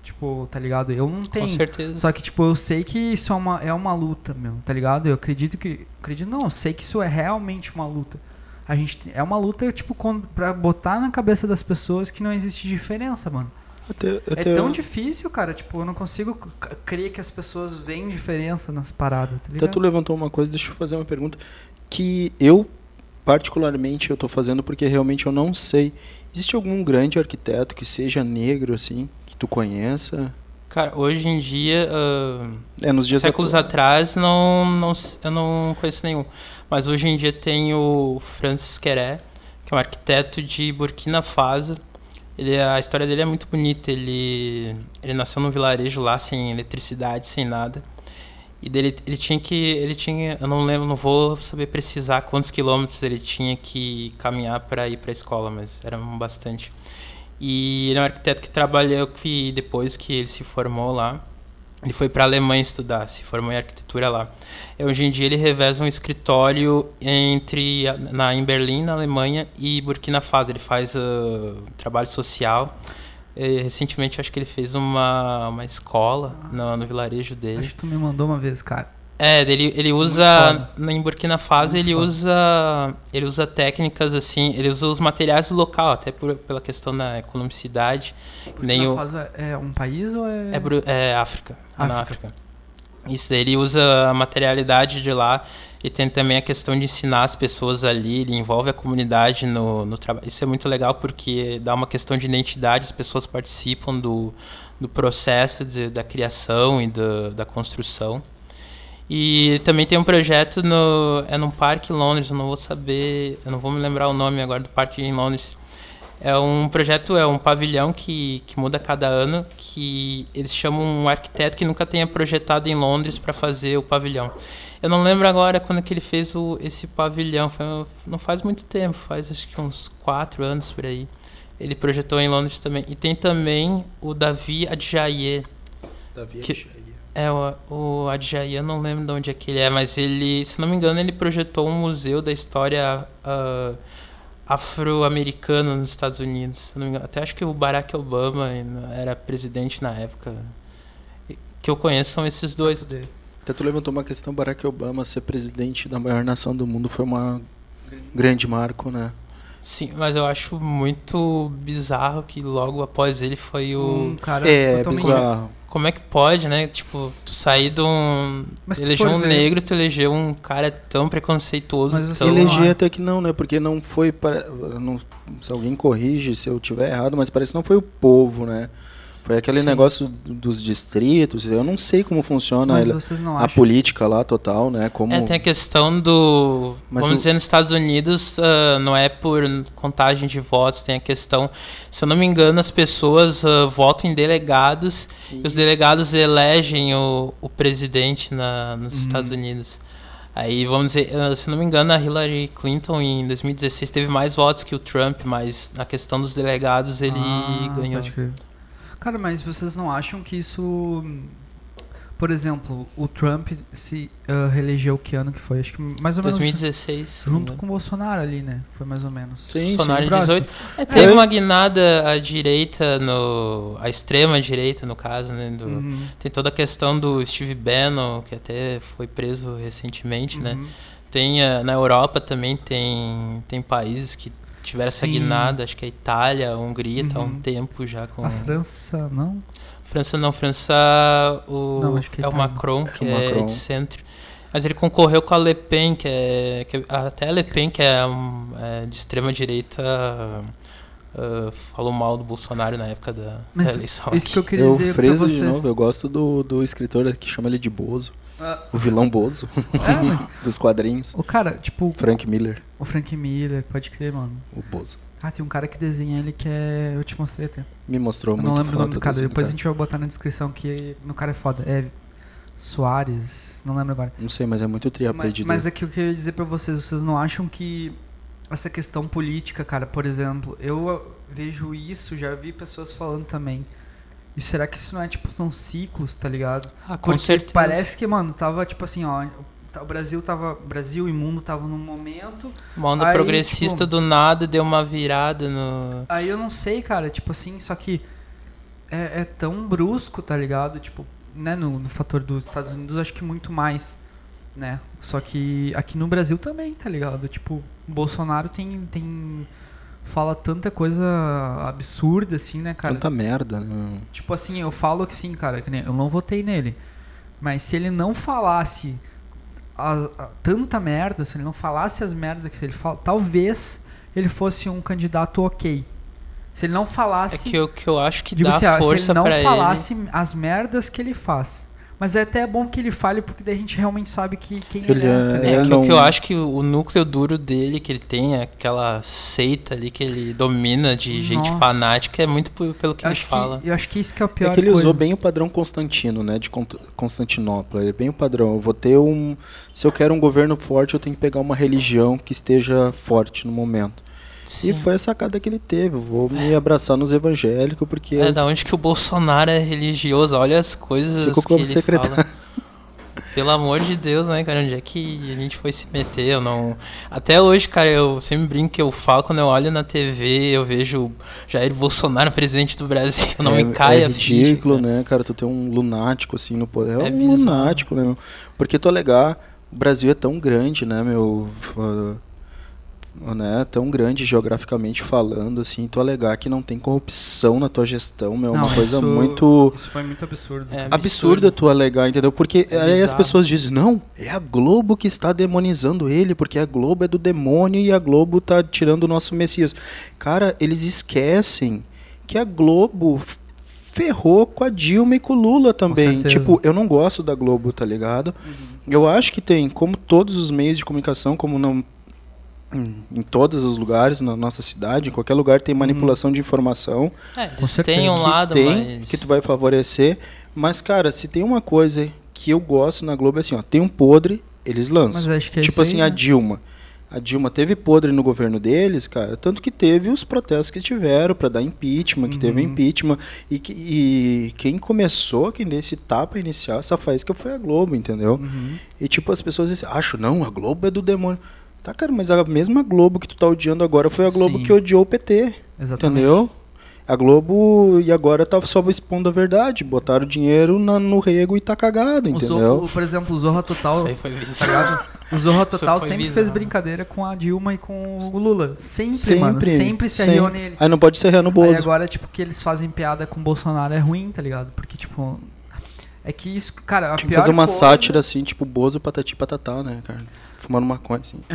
[SPEAKER 1] Tipo, tá ligado? Eu não tenho. Com
[SPEAKER 3] certeza.
[SPEAKER 1] Só que, tipo, eu sei que isso é uma, é uma luta, meu, tá ligado? Eu acredito que. Acredito, não, eu sei que isso é realmente uma luta a gente é uma luta tipo para botar na cabeça das pessoas que não existe diferença, mano. Até, até é tão eu... difícil, cara. Tipo, eu não consigo crer que as pessoas veem diferença nas paradas. Tá
[SPEAKER 2] até tu levantou uma coisa, deixa eu fazer uma pergunta que eu particularmente eu tô fazendo porque realmente eu não sei. Existe algum grande arquiteto que seja negro assim que tu conheça?
[SPEAKER 3] Cara, hoje em dia, uh,
[SPEAKER 2] é, nos dias
[SPEAKER 3] séculos atrás, não, não, eu não conheço nenhum. Mas hoje em dia tem o Francis Queré, que é um arquiteto de Burkina Faso. Ele, a história dele é muito bonita. Ele, ele nasceu num vilarejo lá sem eletricidade, sem nada. E dele, ele tinha que. Ele tinha. Eu não lembro, não vou saber precisar quantos quilômetros ele tinha que caminhar para ir para a escola, mas eram bastante. E ele é um arquiteto que trabalhou que depois que ele se formou lá, ele foi para a Alemanha estudar, se formou em arquitetura lá. Hoje em dia ele reveza um escritório entre na em Berlim, na Alemanha e Burkina Faso. Ele faz uh, trabalho social. E, recentemente acho que ele fez uma, uma escola no, no vilarejo dele.
[SPEAKER 1] Acho que tu me mandou uma vez, cara.
[SPEAKER 3] É, ele, ele usa em Burkina Faso ele usa ele usa técnicas assim, ele usa os materiais do local, até por, pela questão da economicidade.
[SPEAKER 1] Burkina nem Faso o, é um país ou é
[SPEAKER 3] É, é África, África. na África. Isso, ele usa a materialidade de lá e tem também a questão de ensinar as pessoas ali, ele envolve a comunidade no, no trabalho. Isso é muito legal porque dá uma questão de identidade, as pessoas participam do, do processo de, da criação e do, da construção. E também tem um projeto no é num parque em Londres, eu não vou saber, eu não vou me lembrar o nome agora do parque em Londres, É um projeto, é um pavilhão que, que muda cada ano, que eles chamam um arquiteto que nunca tenha projetado em Londres para fazer o pavilhão. Eu não lembro agora quando que ele fez o, esse pavilhão, foi, não faz muito tempo, faz acho que uns quatro anos por aí. Ele projetou em Londres também. E tem também o Davi Adjaye.
[SPEAKER 2] Davi que,
[SPEAKER 3] É, o, o Adjaye, eu não lembro de onde é que ele é, mas ele, se não me engano, ele projetou um museu da história... Uh, afro-americano nos Estados Unidos. Até acho que o Barack Obama era presidente na época. Que eu conheço são esses dois.
[SPEAKER 2] Até tu levantou uma questão, Barack Obama ser presidente da maior nação do mundo foi uma grande marco, né?
[SPEAKER 3] Sim, mas eu acho muito bizarro que logo após ele foi o.
[SPEAKER 2] Um cara é, bizarro
[SPEAKER 3] como é que pode, né? Tipo, tu sair de um. Mas eleger um ver... negro, tu eleger um cara tão preconceituoso. Mas
[SPEAKER 2] tão... eleger até que não, né? Porque não foi para. Não... Se alguém corrige se eu tiver errado, mas parece que não foi o povo, né? Foi aquele Sim. negócio dos distritos, eu não sei como funciona a, a política lá total, né? Como...
[SPEAKER 3] É, tem a questão do. Mas vamos dizer, nos Estados Unidos uh, não é por contagem de votos, tem a questão. Se eu não me engano, as pessoas uh, votam em delegados Isso. e os delegados elegem o, o presidente na, nos uhum. Estados Unidos. Aí, vamos dizer, uh, se não me engano, a Hillary Clinton em 2016 teve mais votos que o Trump, mas na questão dos delegados ele ah, ganhou.
[SPEAKER 1] Cara, mas vocês não acham que isso. Por exemplo, o Trump se uh, reelegeu que ano que foi? Acho que mais ou
[SPEAKER 3] 2016,
[SPEAKER 1] menos. 2016. Junto com o Bolsonaro ali, né? Foi mais ou menos.
[SPEAKER 3] Sim, Bolsonaro sim. 18. É, teve é. uma guinada à direita, no, à extrema direita, no caso, né? Do, uhum. Tem toda a questão do Steve Bannon, que até foi preso recentemente, né? uhum. né? Tem, uh, na Europa também tem, tem países que tiver essa guinada, acho que a Itália, a Hungria uhum. tá há um uhum. tempo já com.
[SPEAKER 1] A França, não?
[SPEAKER 3] França não, França o, não, é, é o Macron, que é,
[SPEAKER 2] é Macron.
[SPEAKER 3] de centro. Mas ele concorreu com a Le Pen, que é. Que, até a Le Pen, que é, um, é de extrema direita. Uh, falou mal do Bolsonaro na época da,
[SPEAKER 1] Mas
[SPEAKER 3] da eleição.
[SPEAKER 1] Isso que eu queria eu dizer
[SPEAKER 2] freso de novo, eu gosto do, do escritor que chama ele de Bozo. Ah. O vilão Bozo. É, mas... Dos quadrinhos.
[SPEAKER 1] O cara, tipo.
[SPEAKER 2] Frank Miller.
[SPEAKER 1] O Frank Miller, pode crer, mano.
[SPEAKER 2] O Bozo.
[SPEAKER 1] Ah, tem um cara que desenha ele que é. Eu te mostrei até.
[SPEAKER 2] Me mostrou
[SPEAKER 1] eu
[SPEAKER 2] muito
[SPEAKER 1] Não lembro o nome do cara. Depois cara. a gente vai botar na descrição que no cara é foda. É. Soares. Não lembro agora.
[SPEAKER 2] Não sei, mas é muito triapé
[SPEAKER 1] mas, mas é que eu queria dizer pra vocês, vocês não acham que essa questão política, cara, por exemplo, eu vejo isso, já vi pessoas falando também e será que isso não é tipo, são ciclos, tá ligado?
[SPEAKER 3] Ah, com Porque certeza.
[SPEAKER 1] parece que, mano, tava tipo assim, ó. O Brasil tava. Brasil e mundo tava num momento.
[SPEAKER 3] Uma onda aí, progressista tipo, do nada deu uma virada no.
[SPEAKER 1] Aí eu não sei, cara, tipo assim, só que é, é tão brusco, tá ligado? Tipo, né, no, no fator dos Estados Unidos, acho que muito mais. Né? Só que aqui no Brasil também, tá ligado? Tipo, o Bolsonaro tem. tem fala tanta coisa absurda, assim, né, cara?
[SPEAKER 2] Tanta merda, né?
[SPEAKER 1] Tipo assim, eu falo que sim, cara, que eu não votei nele. Mas se ele não falasse a, a, tanta merda, se ele não falasse as merdas que ele fala, talvez ele fosse um candidato ok. Se ele não falasse.
[SPEAKER 3] É que eu, que eu acho que dá assim, força
[SPEAKER 1] para
[SPEAKER 3] ele.
[SPEAKER 1] Se ele não falasse as merdas que ele faz. Mas é até bom que ele fale, porque daí a gente realmente sabe que quem ele,
[SPEAKER 3] é. É, é que, não... que eu acho que o núcleo duro dele, que ele tem, aquela seita ali que ele domina de Nossa. gente fanática, é muito pelo que ele fala.
[SPEAKER 1] eu acho que isso que é o pior.
[SPEAKER 2] É que ele coisa. usou bem o padrão Constantino, né? De Constantinopla. Ele é bem o padrão. Eu vou ter um. Se eu quero um governo forte, eu tenho que pegar uma religião que esteja forte no momento. Sim. E foi a sacada que ele teve. Vou me abraçar nos evangélicos, porque.
[SPEAKER 3] É, da onde que o Bolsonaro é religioso? Olha as coisas Ficou como que ele secretário. fala. Pelo amor de Deus, né, cara? Onde é que a gente foi se meter? Eu não. Até hoje, cara, eu sempre brinco que eu falo quando eu olho na TV, eu vejo Jair Bolsonaro presidente do Brasil. Não é, me cai é
[SPEAKER 2] ridículo, ficha, né, cara? Tu tem um lunático assim no poder. É, é um lunático, né? Meu? Porque tu alegar, o Brasil é tão grande, né, meu? Né, tão grande geograficamente falando, assim, tu alegar que não tem corrupção na tua gestão, meu, é uma coisa
[SPEAKER 1] isso,
[SPEAKER 2] muito.
[SPEAKER 1] Isso foi muito absurdo.
[SPEAKER 2] É absurdo. absurdo tu alegar, entendeu? Porque é aí as pessoas dizem, não, é a Globo que está demonizando ele, porque a Globo é do demônio e a Globo tá tirando o nosso Messias. Cara, eles esquecem que a Globo ferrou com a Dilma e com o Lula também. Tipo, eu não gosto da Globo, tá ligado? Uhum. Eu acho que tem, como todos os meios de comunicação, como não em todos os lugares na nossa cidade, em qualquer lugar tem manipulação hum. de informação.
[SPEAKER 3] É, eles têm um lado,
[SPEAKER 2] tem,
[SPEAKER 3] mas...
[SPEAKER 2] que tu vai favorecer, mas cara, se tem uma coisa que eu gosto na Globo é assim, ó, tem um podre, eles lançam. É tipo assim, aí, a né? Dilma. A Dilma teve podre no governo deles, cara, tanto que teve os protestos que tiveram para dar impeachment, que uhum. teve impeachment e, que, e quem começou, quem deu esse tapa inicial, essa faísca foi a Globo, entendeu? Uhum. E tipo as pessoas dizem, acho não, a Globo é do demônio. Tá, cara, mas a mesma Globo que tu tá odiando agora foi a Globo Sim. que odiou o PT. Exatamente. Entendeu? A Globo e agora tá só expondo a verdade. Botaram dinheiro na, no rego e tá cagado, entendeu? Zorro,
[SPEAKER 1] por exemplo, o Zorra Total. Isso aí foi tá O Zorra Total sempre fez brincadeira com a Dilma e com o Lula. Sempre, sempre mano. Sempre se arriou nele.
[SPEAKER 2] Aí não pode ser no Bozo. Aí
[SPEAKER 1] agora, tipo, que eles fazem piada com o Bolsonaro é ruim, tá ligado? Porque, tipo. É que isso, cara. A
[SPEAKER 2] tipo, fazer uma coisa... sátira assim, tipo, Bozo, patati patatá, né, cara? Fumando maconha, assim.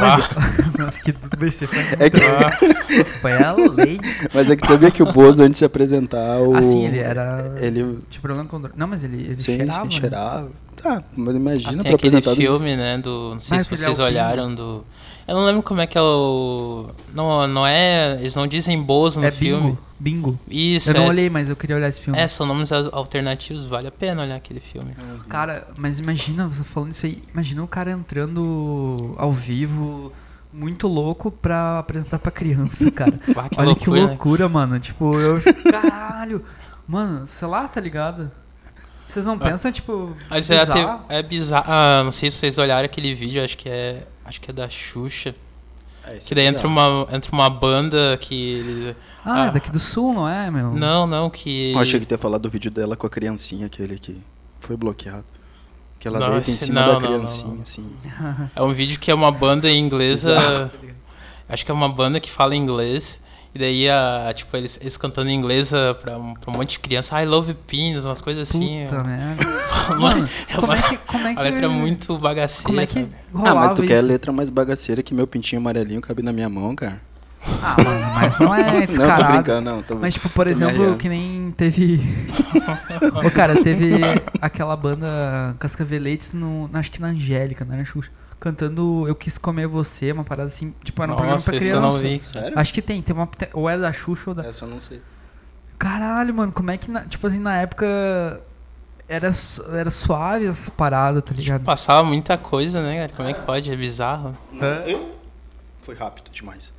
[SPEAKER 1] Mas, nossa, que tudo vai ser. É que... Foi a lei.
[SPEAKER 2] Mas é que sabia que o Bozo, antes de se apresentar, o...
[SPEAKER 1] Ah, sim, ele era...
[SPEAKER 2] Ele...
[SPEAKER 1] Tinha problema com... Não, mas ele, ele sim, cheirava. Sim,
[SPEAKER 2] né? cheirava. Tá, mas imagina
[SPEAKER 3] ah, pra apresentar... aquele filme, né, do... Não sei ah, se vocês é olharam, do... Eu não lembro como é que é o... Não, não é... Eles não dizem Bozo no é filme.
[SPEAKER 1] Bingo. Bingo.
[SPEAKER 3] Isso.
[SPEAKER 1] Eu não é... olhei, mas eu queria olhar esse filme.
[SPEAKER 3] É, são nomes alternativos, vale a pena olhar aquele filme.
[SPEAKER 1] Cara, mas imagina, você falando isso aí, imagina o cara entrando ao vivo muito louco pra apresentar pra criança, cara. Ah, que Olha loucura, que loucura, né? mano. Tipo, eu. Caralho! Mano, sei lá, tá ligado? Vocês não ah. pensam, tipo.
[SPEAKER 3] Mas é bizarro? é, é bizarro. Ah, não sei se vocês olharam aquele vídeo, acho que é. Acho que é da Xuxa. É, que daí é entra uma, entra uma banda que.
[SPEAKER 1] Ah, ah, daqui do sul, não é, meu?
[SPEAKER 3] Não, não, que.
[SPEAKER 2] Eu achei que ia falar do vídeo dela com a criancinha, aquele que foi bloqueado. Que ela deita em cima não, da criancinha, não, não. assim.
[SPEAKER 3] É um vídeo que é uma banda inglesa. Acho que é uma banda que fala inglês. E daí, a, tipo, eles, eles cantando em inglês pra um, pra um monte de criança. I love pins, umas coisas assim.
[SPEAKER 1] Puta merda. Mano, é uma, como é que, como é que,
[SPEAKER 3] a letra é muito bagaceira, como é que
[SPEAKER 2] Ah, mas tu isso? quer letra mais bagaceira que meu pintinho amarelinho cabe na minha mão, cara?
[SPEAKER 1] Ah, mano, mas não é descarado.
[SPEAKER 2] Não, tô brincando, não. Tô...
[SPEAKER 1] Mas, tipo, por exemplo, que nem teve... o cara, teve aquela banda Cascaveletes, no, acho que na Angélica, não era Xuxa cantando Eu Quis Comer Você, uma parada assim. Tipo, era um Nossa, programa pra criança. Eu não vi.
[SPEAKER 2] Sério?
[SPEAKER 1] Acho que tem, tem uma. Ou era da Xuxa ou da.
[SPEAKER 2] Essa eu não sei.
[SPEAKER 1] Caralho, mano, como é que. Na, tipo assim, na época. Era, era suave essas paradas, tá ligado? Tipo,
[SPEAKER 3] passava muita coisa, né, Como é que pode? É bizarro.
[SPEAKER 2] Eu? Foi rápido demais.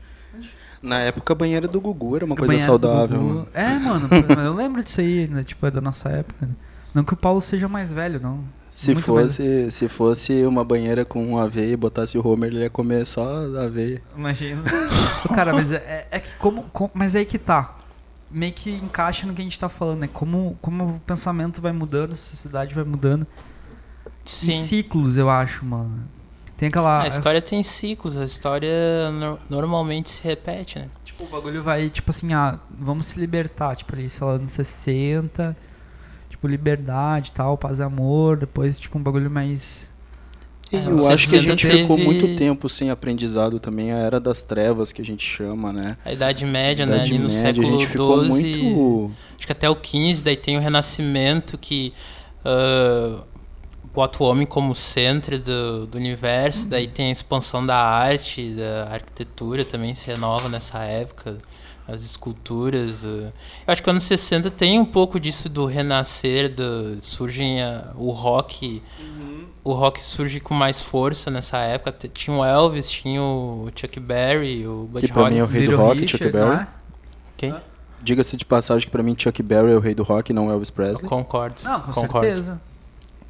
[SPEAKER 2] Na época, a banheira do Gugu era uma a coisa saudável. Mano.
[SPEAKER 1] É, mano, eu lembro disso aí, né? Tipo, é da nossa época. Né? Não que o Paulo seja mais velho, não.
[SPEAKER 2] Se fosse, se fosse uma banheira com aveia e botasse o Homer, ele ia comer só aveia.
[SPEAKER 1] Imagina. Cara, mas é, é que como, como, Mas é aí que tá. Meio que encaixa no que a gente tá falando, né? Como, como o pensamento vai mudando, a sociedade vai mudando. Sim. Em ciclos, eu acho, mano. Tem aquela.
[SPEAKER 3] A história tem ciclos, a história no, normalmente se repete, né?
[SPEAKER 1] Tipo, o bagulho vai, tipo assim, ah, vamos se libertar, tipo ali, sei lá, anos 60 tipo, liberdade tal, paz e amor, depois, tipo, um bagulho mais.
[SPEAKER 2] É, eu acho que a gente teve... ficou muito tempo sem aprendizado também, a era das trevas que a gente chama, né?
[SPEAKER 3] A Idade Média, a Idade né? Ali no século XII. Muito... Acho que até o XV, daí tem o Renascimento que uh, bota o homem como centro do, do universo, daí tem a expansão da arte, da arquitetura também se renova nessa época as esculturas. Eh. Eu acho que anos 60 tem um pouco disso do renascer, do, surgem a, o rock. Uhum. O rock surge com mais força nessa época. Tinha o Elvis, tinha o Chuck Berry, o
[SPEAKER 2] Buddy Que pra mim é o rei do rock, Richard, Chuck Berry.
[SPEAKER 3] É? Quem?
[SPEAKER 2] Diga-se de passagem que pra mim Chuck Berry é o rei do rock, não Elvis Presley. Eu
[SPEAKER 3] concordo.
[SPEAKER 1] Não, com
[SPEAKER 3] concordo.
[SPEAKER 1] certeza.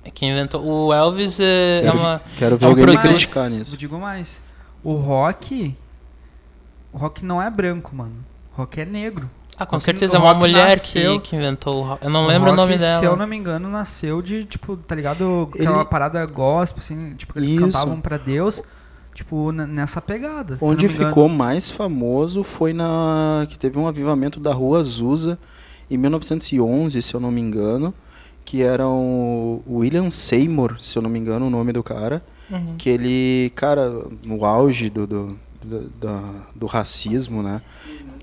[SPEAKER 3] É quem inventou. O Elvis é,
[SPEAKER 2] quero,
[SPEAKER 3] é uma.
[SPEAKER 2] Quero ver é um alguém me criticar nisso.
[SPEAKER 1] Eu digo mais. O rock. O rock não é branco, mano. Rock é negro.
[SPEAKER 3] Ah, com rock, certeza é uma mulher nasceu, que, que inventou o rock. Eu não o lembro rock, o nome dela.
[SPEAKER 1] Se eu não me engano, nasceu de, tipo, tá ligado? Aquela Ele... parada gospel, assim, tipo, que eles Isso. cantavam pra Deus. Tipo, nessa pegada.
[SPEAKER 2] Onde ficou mais famoso foi na. que teve um avivamento da Rua Azusa em 1911, se eu não me engano. Que era o William Seymour, se eu não me engano, o nome do cara. Uhum. Que ele, cara, no auge do, do, do, do, do racismo, né?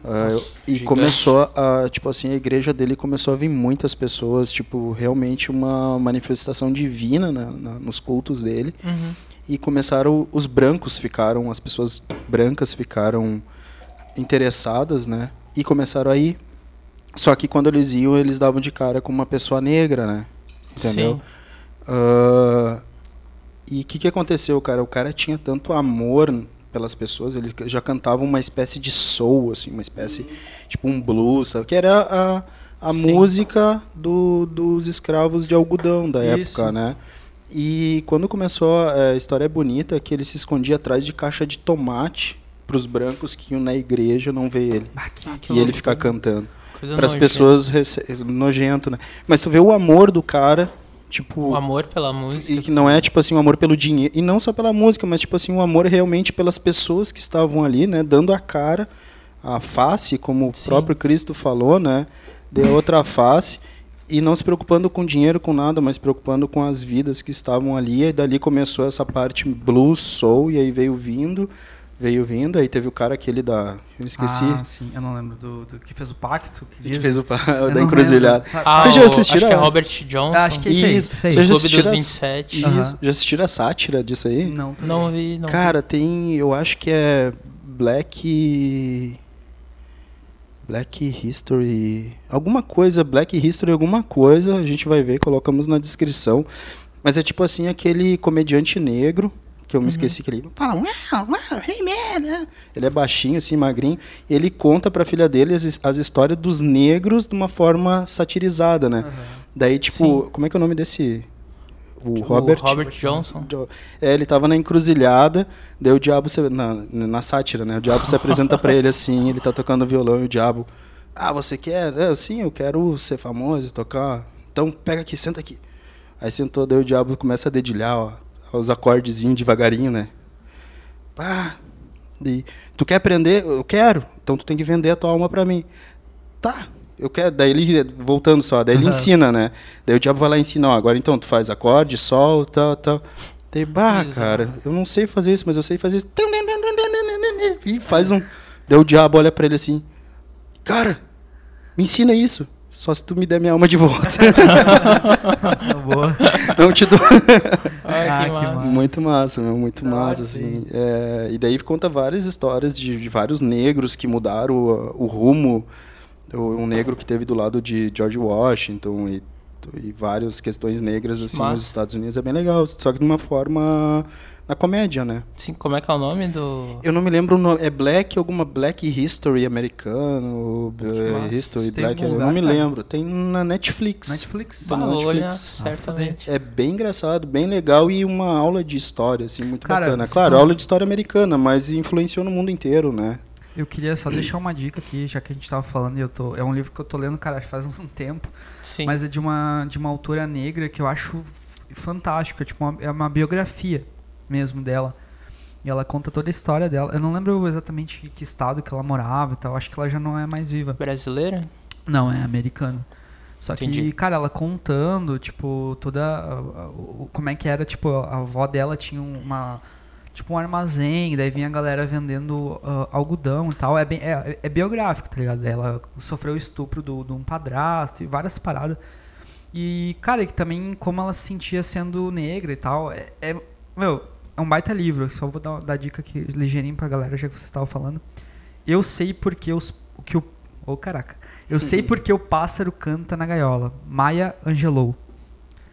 [SPEAKER 2] Uh, e começou a, tipo assim, a igreja dele começou a vir muitas pessoas, tipo, realmente uma manifestação divina na, na, nos cultos dele. Uhum. e começaram os brancos ficaram, as pessoas brancas ficaram interessadas, né? E começaram a ir. Só que quando eles iam, eles davam de cara com uma pessoa negra, né? Entendeu? Uh, e o que, que aconteceu, cara? O cara tinha tanto amor pelas pessoas, ele já cantava uma espécie de soul, assim, uma espécie, tipo um blues, sabe? que era a, a música do, dos escravos de algodão da Isso. época, né? E quando começou, a história é bonita, que ele se escondia atrás de caixa de tomate para os brancos que iam na igreja não ver ele. Ah, e ele ficar cantando. Para as pessoas nojento, né? Mas tu vê o amor do cara Tipo,
[SPEAKER 3] o amor pela música.
[SPEAKER 2] E que não é tipo assim, o um amor pelo dinheiro. E não só pela música, mas tipo assim, o um amor realmente pelas pessoas que estavam ali, né? Dando a cara, a face, como Sim. o próprio Cristo falou, né? Deu outra face. E não se preocupando com dinheiro, com nada, mas preocupando com as vidas que estavam ali. E dali começou essa parte blues, soul, e aí veio vindo veio vindo, aí teve o cara aquele da. Eu esqueci.
[SPEAKER 1] Ah, sim, eu não lembro. Do, do que fez o pacto?
[SPEAKER 2] Que, que fez o pacto da encruzilhada.
[SPEAKER 3] Ah, Vocês já assistiram? Acho que é Robert Johnson.
[SPEAKER 1] Ah, acho que é isso. isso, isso aí.
[SPEAKER 3] Vocês já assistiram, 27.
[SPEAKER 2] Isso. Uhum. Já assistiram a sátira disso aí?
[SPEAKER 1] Não,
[SPEAKER 3] não vi. Não
[SPEAKER 2] cara, vi. tem. Eu acho que é Black. Black History. Alguma coisa, Black History, alguma coisa. A gente vai ver, colocamos na descrição. Mas é tipo assim, aquele comediante negro que eu me uhum. esqueci que ele fala, wow, wow, hey man? Ele é baixinho, assim, magrinho, e ele conta para a filha dele as, as histórias dos negros de uma forma satirizada, né? Uhum. Daí, tipo, Sim. como é que é o nome desse o Robert,
[SPEAKER 3] o Robert Johnson.
[SPEAKER 2] É, ele tava na encruzilhada, daí o diabo se, na, na sátira, né? O diabo se apresenta para ele assim, ele tá tocando violão e o diabo, ah, você quer? É, sim, eu quero ser famoso, tocar. Então pega aqui, senta aqui. Aí sentou, daí o diabo começa a dedilhar, ó os acordezinhos devagarinho, né? Pá. E, tu quer aprender? Eu quero. Então tu tem que vender a tua alma para mim. Tá. Eu quero. Daí ele, voltando só, daí ele uhum. ensina, né? Daí o diabo vai lá e ensina, ó, agora então tu faz acorde, sol, tal, tal. Daí, bah, cara, eu não sei fazer isso, mas eu sei fazer isso. E faz um. Daí o diabo olha para ele assim, cara, me ensina isso. Só se tu me der minha alma de volta.
[SPEAKER 1] Boa.
[SPEAKER 2] Não te dou.
[SPEAKER 3] Ai, ah, que massa.
[SPEAKER 2] Muito massa, meu, muito massa, assim. É, e daí conta várias histórias de, de vários negros que mudaram o, o, rumo. Um negro que teve do lado de George Washington e, e várias questões negras assim massa. nos Estados Unidos. É bem legal, só que de uma forma na comédia, né?
[SPEAKER 3] Sim, como é que é o nome do.
[SPEAKER 2] Eu não me lembro o nome. É Black, alguma Black History americano. Uh, History Tem Black. eu não me lembro. Tem na Netflix.
[SPEAKER 1] Netflix?
[SPEAKER 3] Tá na Netflix. Olhar, certamente.
[SPEAKER 2] É bem engraçado, bem legal e uma aula de história, assim, muito Cara, bacana. Claro, aula de história americana, mas influenciou no mundo inteiro, né?
[SPEAKER 1] Eu queria só deixar uma dica aqui, já que a gente estava falando, e eu tô, é um livro que eu tô lendo, cara, faz um tempo. Sim. Mas é de uma, de uma autora negra que eu acho fantástico, é tipo uma, é uma biografia mesmo dela. E ela conta toda a história dela. Eu não lembro exatamente que estado que ela morava e tal. Acho que ela já não é mais viva.
[SPEAKER 3] Brasileira?
[SPEAKER 1] Não, é americana. Só Entendi. que, cara, ela contando, tipo, toda. Como é que era, tipo, a avó dela tinha uma. Tipo, um armazém, daí vinha a galera vendendo uh, algodão e tal. É, bem, é, é, biográfico, tá ligado? Ela sofreu estupro de um padrasto e várias paradas. E, cara, que também como ela se sentia sendo negra e tal. É, é meu, é um baita livro, só vou dar, dar dica aqui ligeirinho pra galera, já que você estava falando. Eu sei porque os, o que o. Oh, caraca. Eu sei porque o pássaro canta na gaiola. Maya Angelou.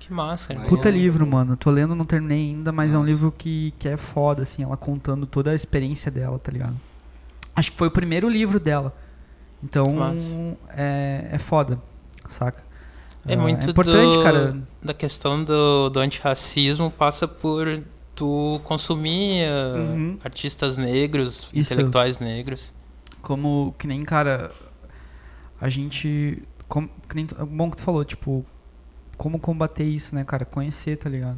[SPEAKER 3] Que massa, irmão.
[SPEAKER 1] Puta livro, mano. Tô lendo, não terminei ainda, mas Nossa. é um livro que, que é foda, assim, ela contando toda a experiência dela, tá ligado? Acho que foi o primeiro livro dela. Então, é, é foda, saca?
[SPEAKER 3] É muito é importante, do, cara. Da questão do, do antirracismo passa por tu consumir uh, uhum. artistas negros, Isso. intelectuais negros.
[SPEAKER 1] Como que nem, cara, a gente. Como, que nem, é bom que tu falou, tipo, como combater isso, né, cara? Conhecer, tá ligado?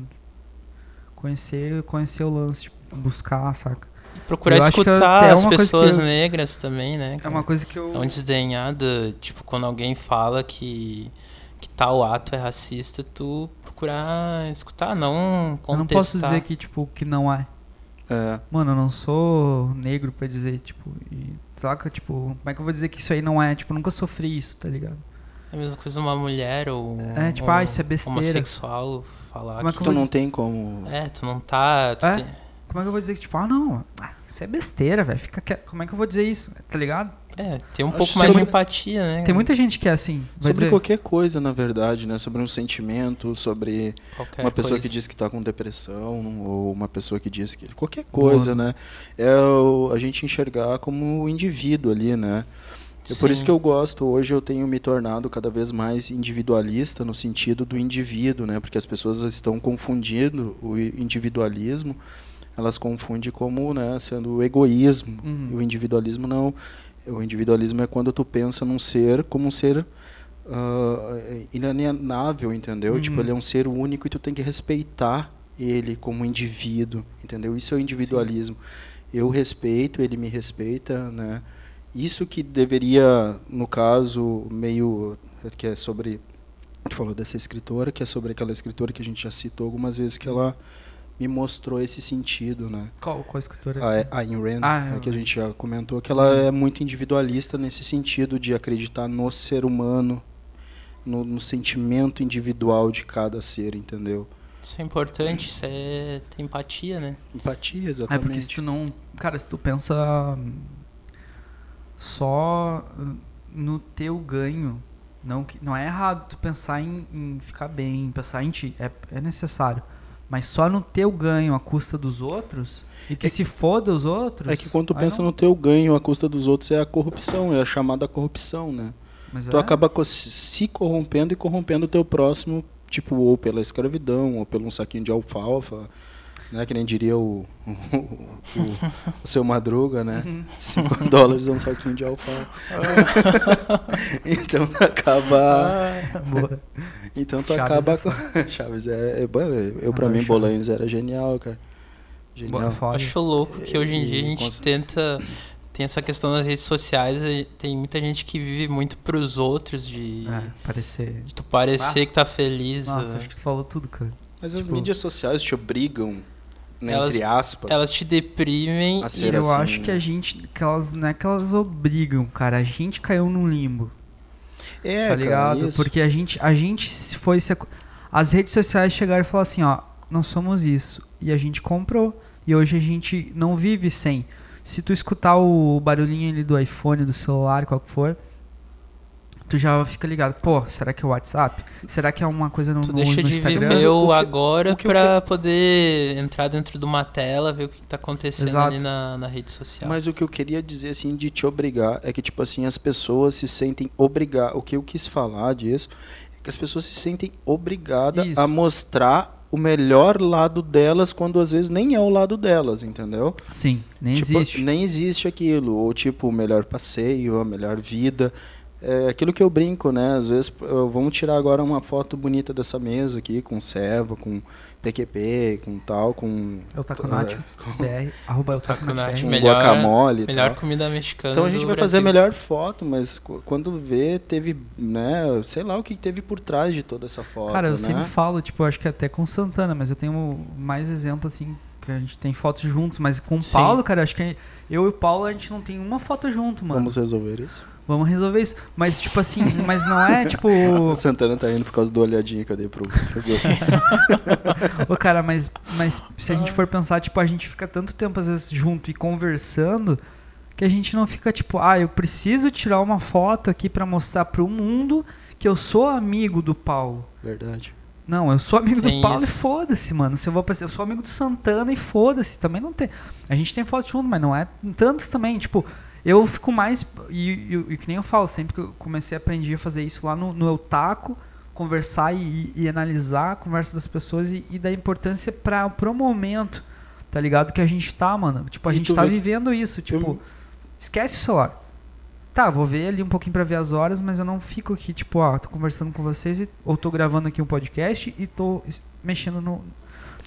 [SPEAKER 1] Conhecer, conhecer o lance, tipo, buscar, saca?
[SPEAKER 3] procurar eu escutar é as pessoas eu, negras também, né?
[SPEAKER 1] É uma coisa que eu.
[SPEAKER 3] Tão desdenhada, tipo, quando alguém fala que, que tal ato é racista, tu procurar escutar, não contestar. Eu
[SPEAKER 1] não posso dizer que, tipo, que não é. É. Mano, eu não sou negro pra dizer, tipo, e, saca? Tipo, como é que eu vou dizer que isso aí não é? Tipo, eu nunca sofri isso, tá ligado?
[SPEAKER 3] É a mesma coisa uma mulher ou.
[SPEAKER 1] É, tipo, ah, isso é besteira.
[SPEAKER 3] Homossexual falar
[SPEAKER 2] como é que, que tu não tem como.
[SPEAKER 3] É, tu não tá. Tu
[SPEAKER 1] é?
[SPEAKER 3] tem...
[SPEAKER 1] Como é que eu vou dizer que, tipo, ah, não, ah, isso é besteira, velho. Fica Como é que eu vou dizer isso? Tá ligado?
[SPEAKER 3] É, tem um Acho pouco mais de empatia, né?
[SPEAKER 1] Tem muita gente que é assim.
[SPEAKER 2] Sobre dizer... qualquer coisa, na verdade, né? Sobre um sentimento, sobre qualquer uma pessoa coisa. que diz que tá com depressão, ou uma pessoa que diz que. Qualquer coisa, Boa. né? É o, a gente enxergar como o indivíduo ali, né? É por isso que eu gosto, hoje eu tenho me tornado cada vez mais individualista no sentido do indivíduo, né? Porque as pessoas estão confundindo o individualismo, elas confundem como, né, sendo o egoísmo. Uhum. E o individualismo não. O individualismo é quando tu pensa num ser como um ser uh, inalienável, entendeu? Uhum. Tipo, ele é um ser único e tu tem que respeitar ele como indivíduo, entendeu? Isso é o individualismo. Sim. Eu respeito, ele me respeita, né? Isso que deveria, no caso, meio que é sobre tu falou dessa escritora, que é sobre aquela escritora que a gente já citou algumas vezes que ela me mostrou esse sentido, né?
[SPEAKER 1] Qual, qual escritora?
[SPEAKER 2] A, a Ayn Rand, ah, é, que a gente já comentou, que ela é muito individualista nesse sentido de acreditar no ser humano, no, no sentimento individual de cada ser, entendeu?
[SPEAKER 3] Isso é importante, isso é ter empatia, né?
[SPEAKER 2] Empatia, exatamente.
[SPEAKER 1] É porque se tu não... Cara, se tu pensa só no teu ganho, não, não é errado tu pensar em, em ficar bem, pensar em ti, é, é necessário. Mas só no teu ganho à custa dos outros, e que é se foda os outros.
[SPEAKER 2] É que quando tu pensa não... no teu ganho à custa dos outros é a corrupção, é a chamada corrupção, né? Mas tu é? acaba se corrompendo e corrompendo o teu próximo, tipo, ou pela escravidão, ou pelo um saquinho de alfalfa, né? Que nem diria o, o, o, o seu Madruga, né? 5 uhum. dólares é um saquinho de alfalfa. então acaba. Ah, boa. Então tu Chaves acaba. É Chaves é. é eu, pra ah, mim, Bolanhos era genial, cara.
[SPEAKER 3] Genial. Acho louco que hoje em dia a gente tenta tem essa questão das redes sociais, tem muita gente que vive muito pros outros de
[SPEAKER 1] é, parecer.
[SPEAKER 3] De tu parecer ah. que tá feliz.
[SPEAKER 1] Nossa, né? acho que tu falou tudo, cara.
[SPEAKER 2] Mas tipo, as mídias sociais te obrigam né, elas, entre aspas.
[SPEAKER 3] Elas te deprimem.
[SPEAKER 1] e eu assim, acho que a gente. Que elas, não é que elas obrigam, cara. A gente caiu num limbo.
[SPEAKER 2] É,
[SPEAKER 1] tá ligado?
[SPEAKER 2] Cara,
[SPEAKER 1] Porque a gente, a gente foi. Se, as redes sociais chegaram e falaram assim: ó, nós somos isso. E a gente comprou. E hoje a gente não vive sem. Se tu escutar o barulhinho ali do iPhone, do celular, qual que for tu já fica ligado, pô, será que é o WhatsApp? Será que é uma coisa no,
[SPEAKER 3] tu deixa
[SPEAKER 1] no
[SPEAKER 3] de
[SPEAKER 1] Instagram?
[SPEAKER 3] viver o, o agora para poder entrar dentro de uma tela, ver o que está acontecendo Exato. ali na, na rede social.
[SPEAKER 2] Mas o que eu queria dizer, assim, de te obrigar, é que, tipo assim, as pessoas se sentem obrigadas, o que eu quis falar disso, é que as pessoas se sentem obrigadas Isso. a mostrar o melhor lado delas quando às vezes nem é o lado delas, entendeu?
[SPEAKER 1] Sim, nem
[SPEAKER 2] tipo,
[SPEAKER 1] existe.
[SPEAKER 2] Nem existe aquilo. Ou tipo, o melhor passeio, a melhor vida é aquilo que eu brinco, né? Às vezes, vamos tirar agora uma foto bonita dessa mesa aqui, com serva, com PQP, com tal, com...
[SPEAKER 1] É o Taconati, BR, arroba
[SPEAKER 3] Taconati,
[SPEAKER 2] melhor, guacamole
[SPEAKER 3] Melhor tal. comida mexicana
[SPEAKER 2] Então a gente vai Brasil. fazer a melhor foto, mas quando vê, teve, né, sei lá o que teve por trás de toda essa foto,
[SPEAKER 1] Cara, eu
[SPEAKER 2] né?
[SPEAKER 1] sempre falo, tipo, acho que até com Santana, mas eu tenho mais exemplo, assim, que a gente tem fotos juntos, mas com o Paulo, cara, acho que eu e o Paulo, a gente não tem uma foto junto, mano.
[SPEAKER 2] Vamos resolver isso?
[SPEAKER 1] Vamos resolver isso. Mas, tipo assim, mas não é tipo. O
[SPEAKER 2] Santana tá indo por causa do olhadinha que eu dei pro, pro
[SPEAKER 1] Ô, cara, mas, mas se a gente for pensar, tipo, a gente fica tanto tempo, às vezes, junto e conversando, que a gente não fica, tipo, ah, eu preciso tirar uma foto aqui para mostrar pro mundo que eu sou amigo do Paulo.
[SPEAKER 2] Verdade.
[SPEAKER 1] Não, eu sou amigo tem do Paulo isso. e foda-se, mano. Se eu vou aparecer, eu sou amigo do Santana e foda-se. Também não tem. A gente tem foto junto, mas não é tantos também. Tipo, eu fico mais. E, e, e, que nem eu falo, sempre que eu comecei a aprender a fazer isso lá no, no Eutaco, conversar e, e, analisar a conversa das pessoas e, e dar importância para pro momento, tá ligado? Que a gente tá, mano. Tipo, a gente tá vivendo isso. Tipo, eu... esquece o celular. Tá, vou ver ali um pouquinho pra ver as horas, mas eu não fico aqui, tipo, ó, tô conversando com vocês e, ou tô gravando aqui um podcast e tô mexendo no,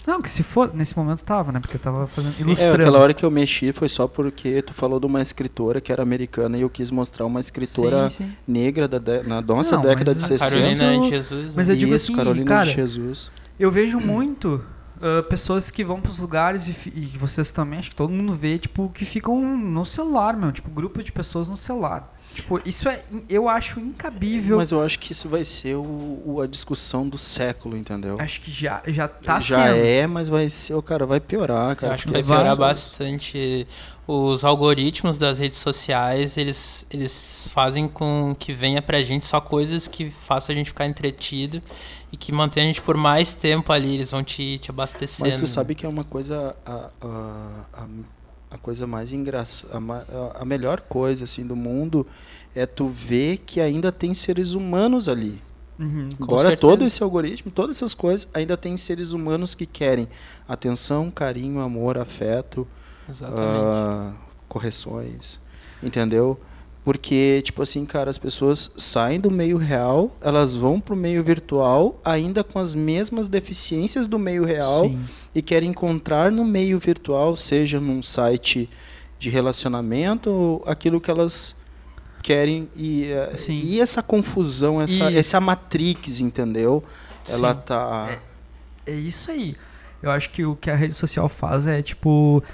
[SPEAKER 1] não, que se for, nesse momento tava, né? Porque eu tava fazendo sim, ilustrando.
[SPEAKER 2] É, aquela hora que eu mexi foi só porque tu falou de uma escritora que era americana e eu quis mostrar uma escritora sim, sim. negra da de, na nossa Não, década de 60.
[SPEAKER 3] Carolina de Jesus.
[SPEAKER 1] Mas eu digo Isso, assim,
[SPEAKER 2] Carolina
[SPEAKER 1] cara,
[SPEAKER 2] de Jesus.
[SPEAKER 1] Eu vejo muito uh, pessoas que vão pros lugares e, e, vocês também, acho que todo mundo vê, tipo, que ficam no celular, meu, tipo, grupo de pessoas no celular. Tipo, isso é. Eu acho incabível.
[SPEAKER 2] Mas eu acho que isso vai ser o, o a discussão do século, entendeu?
[SPEAKER 1] Acho que já, já tá
[SPEAKER 2] já
[SPEAKER 1] sendo.
[SPEAKER 2] é, mas vai ser. O cara vai piorar, cara.
[SPEAKER 3] Eu acho que vai piorar bastante. Os algoritmos das redes sociais, eles, eles fazem com que venha pra gente só coisas que façam a gente ficar entretido e que mantenha a gente por mais tempo ali. Eles vão te, te abastecendo.
[SPEAKER 2] Mas tu sabe que é uma coisa. A, a, a a coisa mais engraçada, a, a, melhor coisa assim do mundo é tu ver que ainda tem seres humanos ali.
[SPEAKER 1] Uhum,
[SPEAKER 2] Embora todo esse algoritmo, todas essas coisas, ainda tem seres humanos que querem atenção, carinho, amor, afeto, uh, correções, entendeu? Porque, tipo assim, cara, as pessoas saem do meio real, elas vão pro meio virtual, ainda com as mesmas deficiências do meio real, Sim. e querem encontrar no meio virtual, seja num site de relacionamento, aquilo que elas querem. E, eh, e essa confusão, essa, e... essa matrix, entendeu? Ela Sim. tá.
[SPEAKER 1] É, é isso aí. Eu acho que o que a rede social faz é, tipo,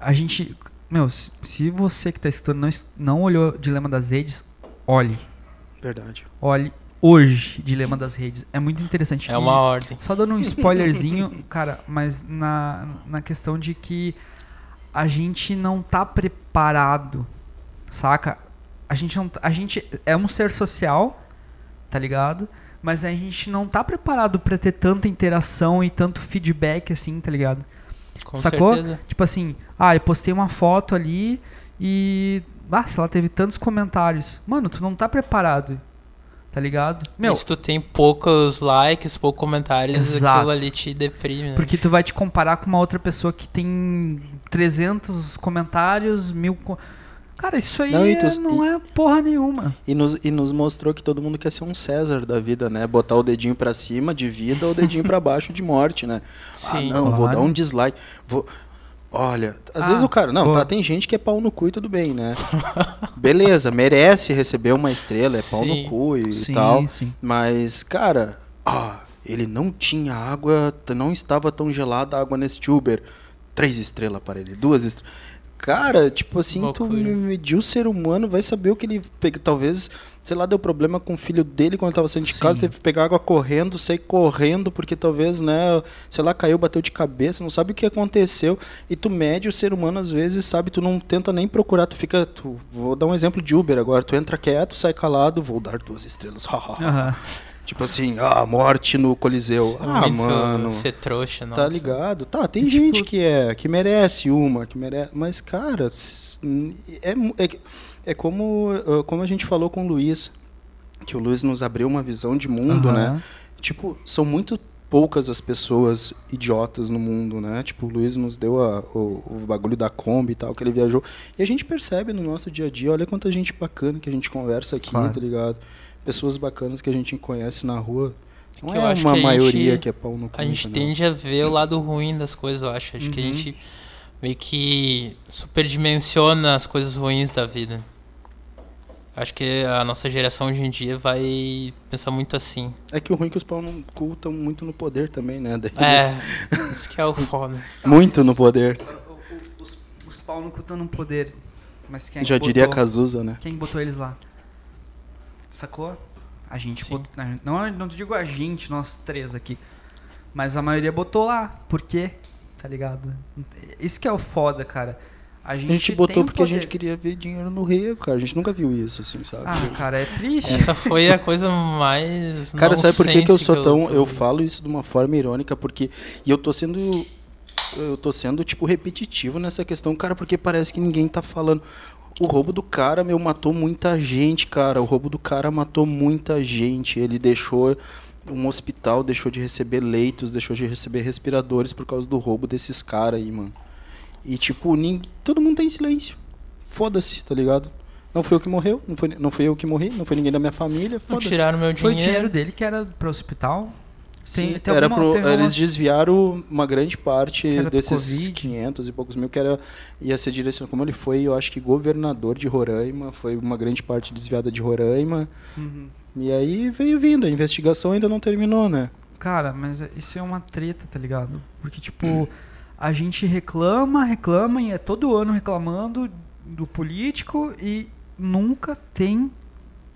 [SPEAKER 1] a gente meu, se você que está escutando não, não olhou Dilema das Redes, olhe.
[SPEAKER 2] Verdade.
[SPEAKER 1] Olhe hoje Dilema das Redes. É muito interessante.
[SPEAKER 3] É uma e, ordem.
[SPEAKER 1] Só dando um spoilerzinho, cara, mas na, na questão de que a gente não tá preparado, saca? A gente não a gente é um ser social, tá ligado? Mas a gente não tá preparado para ter tanta interação e tanto feedback assim, tá ligado?
[SPEAKER 3] Com
[SPEAKER 1] Sacou?
[SPEAKER 3] Certeza.
[SPEAKER 1] Tipo assim, ah, eu postei uma foto ali e. Ah, se ela teve tantos comentários. Mano, tu não tá preparado. Tá ligado?
[SPEAKER 3] Meu, e se tu tem poucos likes, poucos comentários, exato. aquilo ali te deprime. Né?
[SPEAKER 1] Porque tu vai te comparar com uma outra pessoa que tem 300 comentários, mil. Cara, isso aí não, tu, não e, é porra nenhuma.
[SPEAKER 2] E nos, e nos mostrou que todo mundo quer ser um César da vida, né? Botar o dedinho para cima de vida ou o dedinho para baixo de morte, né? Sim, ah, não, claro. vou dar um dislike. Vou... Olha, às ah, vezes o cara. Não, tá, tem gente que é pau no cu e tudo bem, né? Beleza, merece receber uma estrela, é pau sim, no cu e sim, tal. Sim. Mas, cara, ah, ele não tinha água, não estava tão gelada a água nesse Uber. Três estrelas para ele, duas estrelas. Cara, tipo assim, Loucura. tu mediu o ser humano, vai saber o que ele. Talvez, sei lá, deu problema com o filho dele quando ele tava saindo de Sim. casa, teve que pegar água correndo, sair correndo, porque talvez, né, sei lá, caiu, bateu de cabeça, não sabe o que aconteceu. E tu mede o ser humano, às vezes, sabe, tu não tenta nem procurar, tu fica. Tu, vou dar um exemplo de Uber agora, tu entra quieto, sai calado, vou dar duas estrelas. uhum. Tipo assim, ah, morte no Coliseu. ah, mano.
[SPEAKER 3] Ser trouxa,
[SPEAKER 2] não. Tá ligado? Tá, tem tipo... gente que é, que merece uma, que merece. Mas, cara, é, é, é como, ah, como a gente falou com o Luiz, que o Luiz nos abriu uma visão de mundo, uhum. né? Tipo, são muito poucas as pessoas idiotas no mundo, né? Tipo, o Luiz nos deu a, o, o, bagulho da Kombi e tal, que ele viajou. E a gente percebe no nosso dia a dia, olha quanta gente bacana que a gente conversa aqui, claro. tá ligado? Pessoas bacanas que a gente conhece na rua. Não que é uma maioria gente, que é pau no cu.
[SPEAKER 3] A gente entendeu? tende a ver o lado ruim das coisas, eu acho. Acho uhum. que a uhum. gente meio que superdimensiona as coisas ruins da vida. Acho que a nossa geração hoje em dia vai pensar muito assim.
[SPEAKER 2] É que o ruim é que os pau no cu estão muito no poder também, né?
[SPEAKER 3] É, isso que é o foda.
[SPEAKER 2] muito no poder.
[SPEAKER 1] Os, os pau no cu estão no poder. Mas quem
[SPEAKER 2] Já diria Cazuza, né?
[SPEAKER 1] Quem botou eles lá? Sacou? A gente botou, não, não digo a gente, nós três aqui. Mas a maioria botou lá. Por quê? Tá ligado? Isso que é o foda, cara.
[SPEAKER 2] A gente, a gente botou porque poder. a gente queria ver dinheiro no Rio, cara. A gente nunca viu isso, assim, sabe?
[SPEAKER 1] Ah, cara, é triste.
[SPEAKER 3] Essa foi a coisa mais.
[SPEAKER 2] Cara, sabe por que, que eu sou tão. Eu, eu falo isso de uma forma irônica, porque. E eu tô sendo. Eu tô sendo, tipo, repetitivo nessa questão, cara, porque parece que ninguém tá falando. O roubo do cara, meu, matou muita gente, cara. O roubo do cara matou muita gente. Ele deixou um hospital, deixou de receber leitos, deixou de receber respiradores por causa do roubo desses caras aí, mano. E, tipo, ninguém, todo mundo tá em silêncio. Foda-se, tá ligado? Não foi eu que morreu, não foi, não foi eu que morri, não foi ninguém da minha família. Foda-se.
[SPEAKER 3] Tiraram meu dinheiro.
[SPEAKER 1] Foi o dinheiro dele que era pro hospital.
[SPEAKER 2] Sim, tem, era alguma, pro, eles desviaram uma grande parte desses 500 e poucos mil que era ia ser direcionado como ele foi, eu acho que governador de Roraima, foi uma grande parte desviada de Roraima. Uhum. E aí veio vindo, a investigação ainda não terminou, né?
[SPEAKER 1] Cara, mas isso é uma treta, tá ligado? Porque tipo, a gente reclama, reclama e é todo ano reclamando do político e nunca tem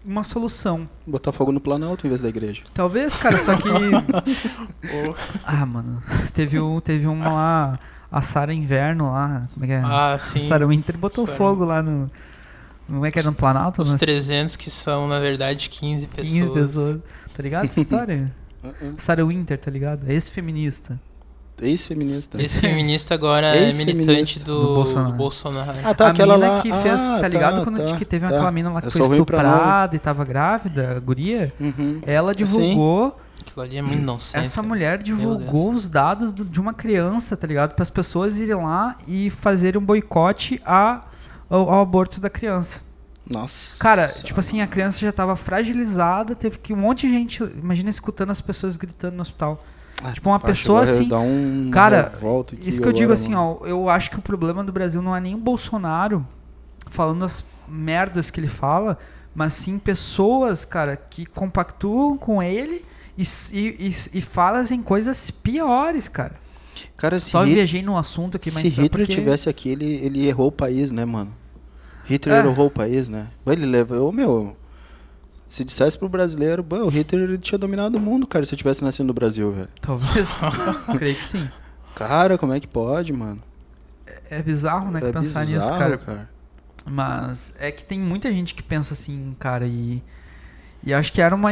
[SPEAKER 1] uma solução.
[SPEAKER 2] Botar fogo no Planalto em vez da igreja.
[SPEAKER 1] Talvez, cara, só que. ah, mano. Teve, um, teve uma lá, a Sara Inverno lá. Como é que é?
[SPEAKER 3] Ah, sim.
[SPEAKER 1] A Sara Winter botou Sarah... fogo lá no. Como é que era no Planalto?
[SPEAKER 3] Os 300 que são, na verdade, 15 pessoas.
[SPEAKER 1] 15 pessoas. Tá ligado essa história? uh -uh. Sarah Winter, tá ligado? Ex-feminista.
[SPEAKER 2] Ex-feminista.
[SPEAKER 3] Ex-feminista agora é militante do, do, Bolsonaro. do, Bolsonaro.
[SPEAKER 1] Ah, tá, a aquela mina lá. que fez, ah, tá ligado? Tá, Quando tá, que teve tá. aquela mina lá que foi estuprada e tava grávida, a guria, uhum. ela divulgou.
[SPEAKER 3] Aquilo ali é.
[SPEAKER 1] Essa mulher divulgou os dados de uma criança, tá ligado? Para as pessoas irem lá e fazerem um boicote a, ao, ao aborto da criança.
[SPEAKER 2] Nossa.
[SPEAKER 1] Cara, tipo assim, a criança já tava fragilizada, teve que um monte de gente, imagina escutando as pessoas gritando no hospital. Ah, tipo, uma pessoa assim. Um cara, isso que eu digo assim, ó, eu acho que o problema do Brasil não é nem o Bolsonaro falando as merdas que ele fala, mas sim pessoas, cara, que compactuam com ele e, e, e, fazem coisas piores, cara.
[SPEAKER 2] Cara,
[SPEAKER 1] Só
[SPEAKER 2] Hit...
[SPEAKER 1] viajei no assunto aqui,
[SPEAKER 2] mas Se Hitler porque... tivesse aqui, ele, ele errou o país, né, mano? Hitler é. errou o país, né? Ele levou, meu, se dissesse pro brasileiro, o Hitler tinha dominado o mundo, cara, se eu tivesse nascido no Brasil, velho.
[SPEAKER 1] Talvez. Creio que sim.
[SPEAKER 2] Cara, como é que pode, mano?
[SPEAKER 1] É, é bizarro, né, é pensar bizarro, nisso, cara. cara. Mas é que tem muita gente que pensa assim, cara, e. E acho que era uma.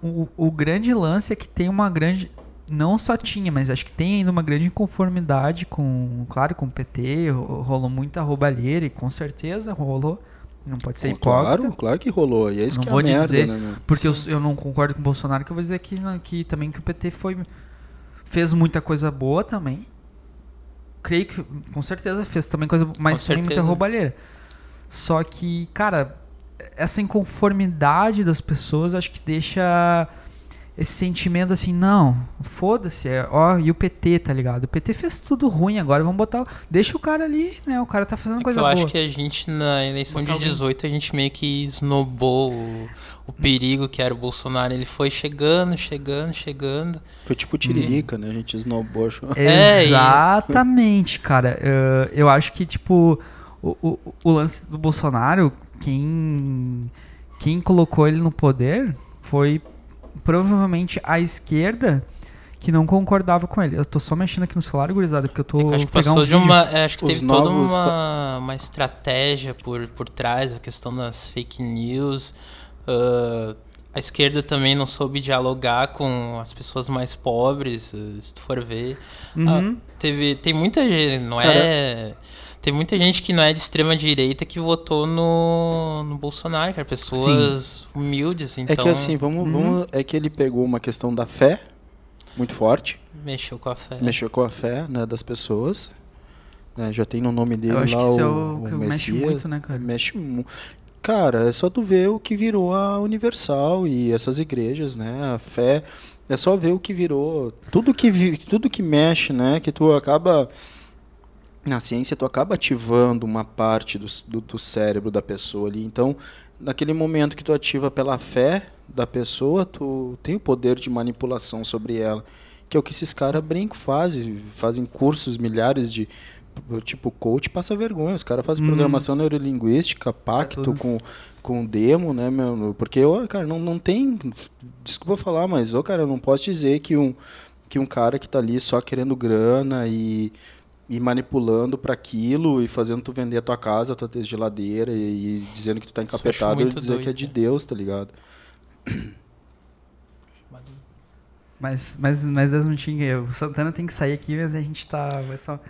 [SPEAKER 1] O, o grande lance é que tem uma grande. Não só tinha, mas acho que tem ainda uma grande inconformidade com. Claro, com o PT, rolou muita roubalheira e com certeza rolou. Não pode ser hipócrita.
[SPEAKER 2] Claro, claro que rolou. E é isso não que é vou é merda,
[SPEAKER 1] dizer,
[SPEAKER 2] né,
[SPEAKER 1] Porque eu, eu, não concordo com o Bolsonaro, que eu vou dizer que, que também que o PT foi fez muita coisa boa também. Creio que com certeza fez também coisa, mas tem muita roubalheira. Só que, cara, essa inconformidade das pessoas acho que deixa esse sentimento assim, não, foda-se, é, ó, e o PT, tá ligado? O PT fez tudo ruim, agora vamos botar. Deixa o cara ali, né? O cara tá fazendo
[SPEAKER 3] é
[SPEAKER 1] coisa
[SPEAKER 3] eu
[SPEAKER 1] boa.
[SPEAKER 3] Eu acho que a gente, na eleição botar de 18, alguém. a gente meio que esnobou o, o, perigo que era o Bolsonaro. Ele foi chegando, chegando, chegando.
[SPEAKER 2] Foi tipo tiririca, né? A gente esnobou.
[SPEAKER 1] É, Exatamente, e... cara. Uh, eu acho que, tipo, o, o, o lance do Bolsonaro, quem, quem colocou ele no poder foi provavelmente a esquerda que não concordava com ele. Eu tô só mexendo aqui no celular, gurizada, porque eu tô
[SPEAKER 3] é acho que passou um de uma, é, acho que teve toda uma, uma estratégia por, por trás, a questão das fake news. Uh, a esquerda também não soube dialogar com as pessoas mais pobres, se tu for ver. Uhum. Uh, teve, tem muita gente, não Cara, é tem muita gente que não é de extrema direita que votou no, no Bolsonaro, cara. Pessoas Sim. humildes, então...
[SPEAKER 2] É que então assim, vamos, uhum. vamos... É que ele pegou uma questão da fé muito forte.
[SPEAKER 3] Mexeu com a fé.
[SPEAKER 2] Mexeu com a fé né, das pessoas. Né, já tem no nome dele lá o, é o, o Messias. Mexe muito, né, cara? Mexe muito. Cara, é só tu ver o que virou a Universal e essas igrejas, né? A fé. É só ver o que virou. Tudo que, tudo que mexe, né? Que tu acaba na ciência tu acaba ativando uma parte do, do, do, cérebro da pessoa ali. Então, naquele momento que tu ativa pela fé da pessoa, tu tem o poder de manipulação sobre ela. Que é o que esses caras brincam, fazem. Fazem cursos, milhares de. Tipo, coach passa vergonha. Os caras fazem hum. programação neurolinguística, pacto é com, com demo, né, meu? Porque, ó, cara, não, não tem. Desculpa falar, mas, ó, cara, eu não posso dizer que um, que um cara que tá ali só querendo grana e e manipulando para aquilo e fazendo tu vender a tua casa, a tua geladeira e, e dizendo que tu tá encapetado e dizer doido, que é de Deus, tá ligado?
[SPEAKER 1] Mas, mas, mas Deus não tinha. O Santana tem que sair aqui, mas a gente tá. Vai só...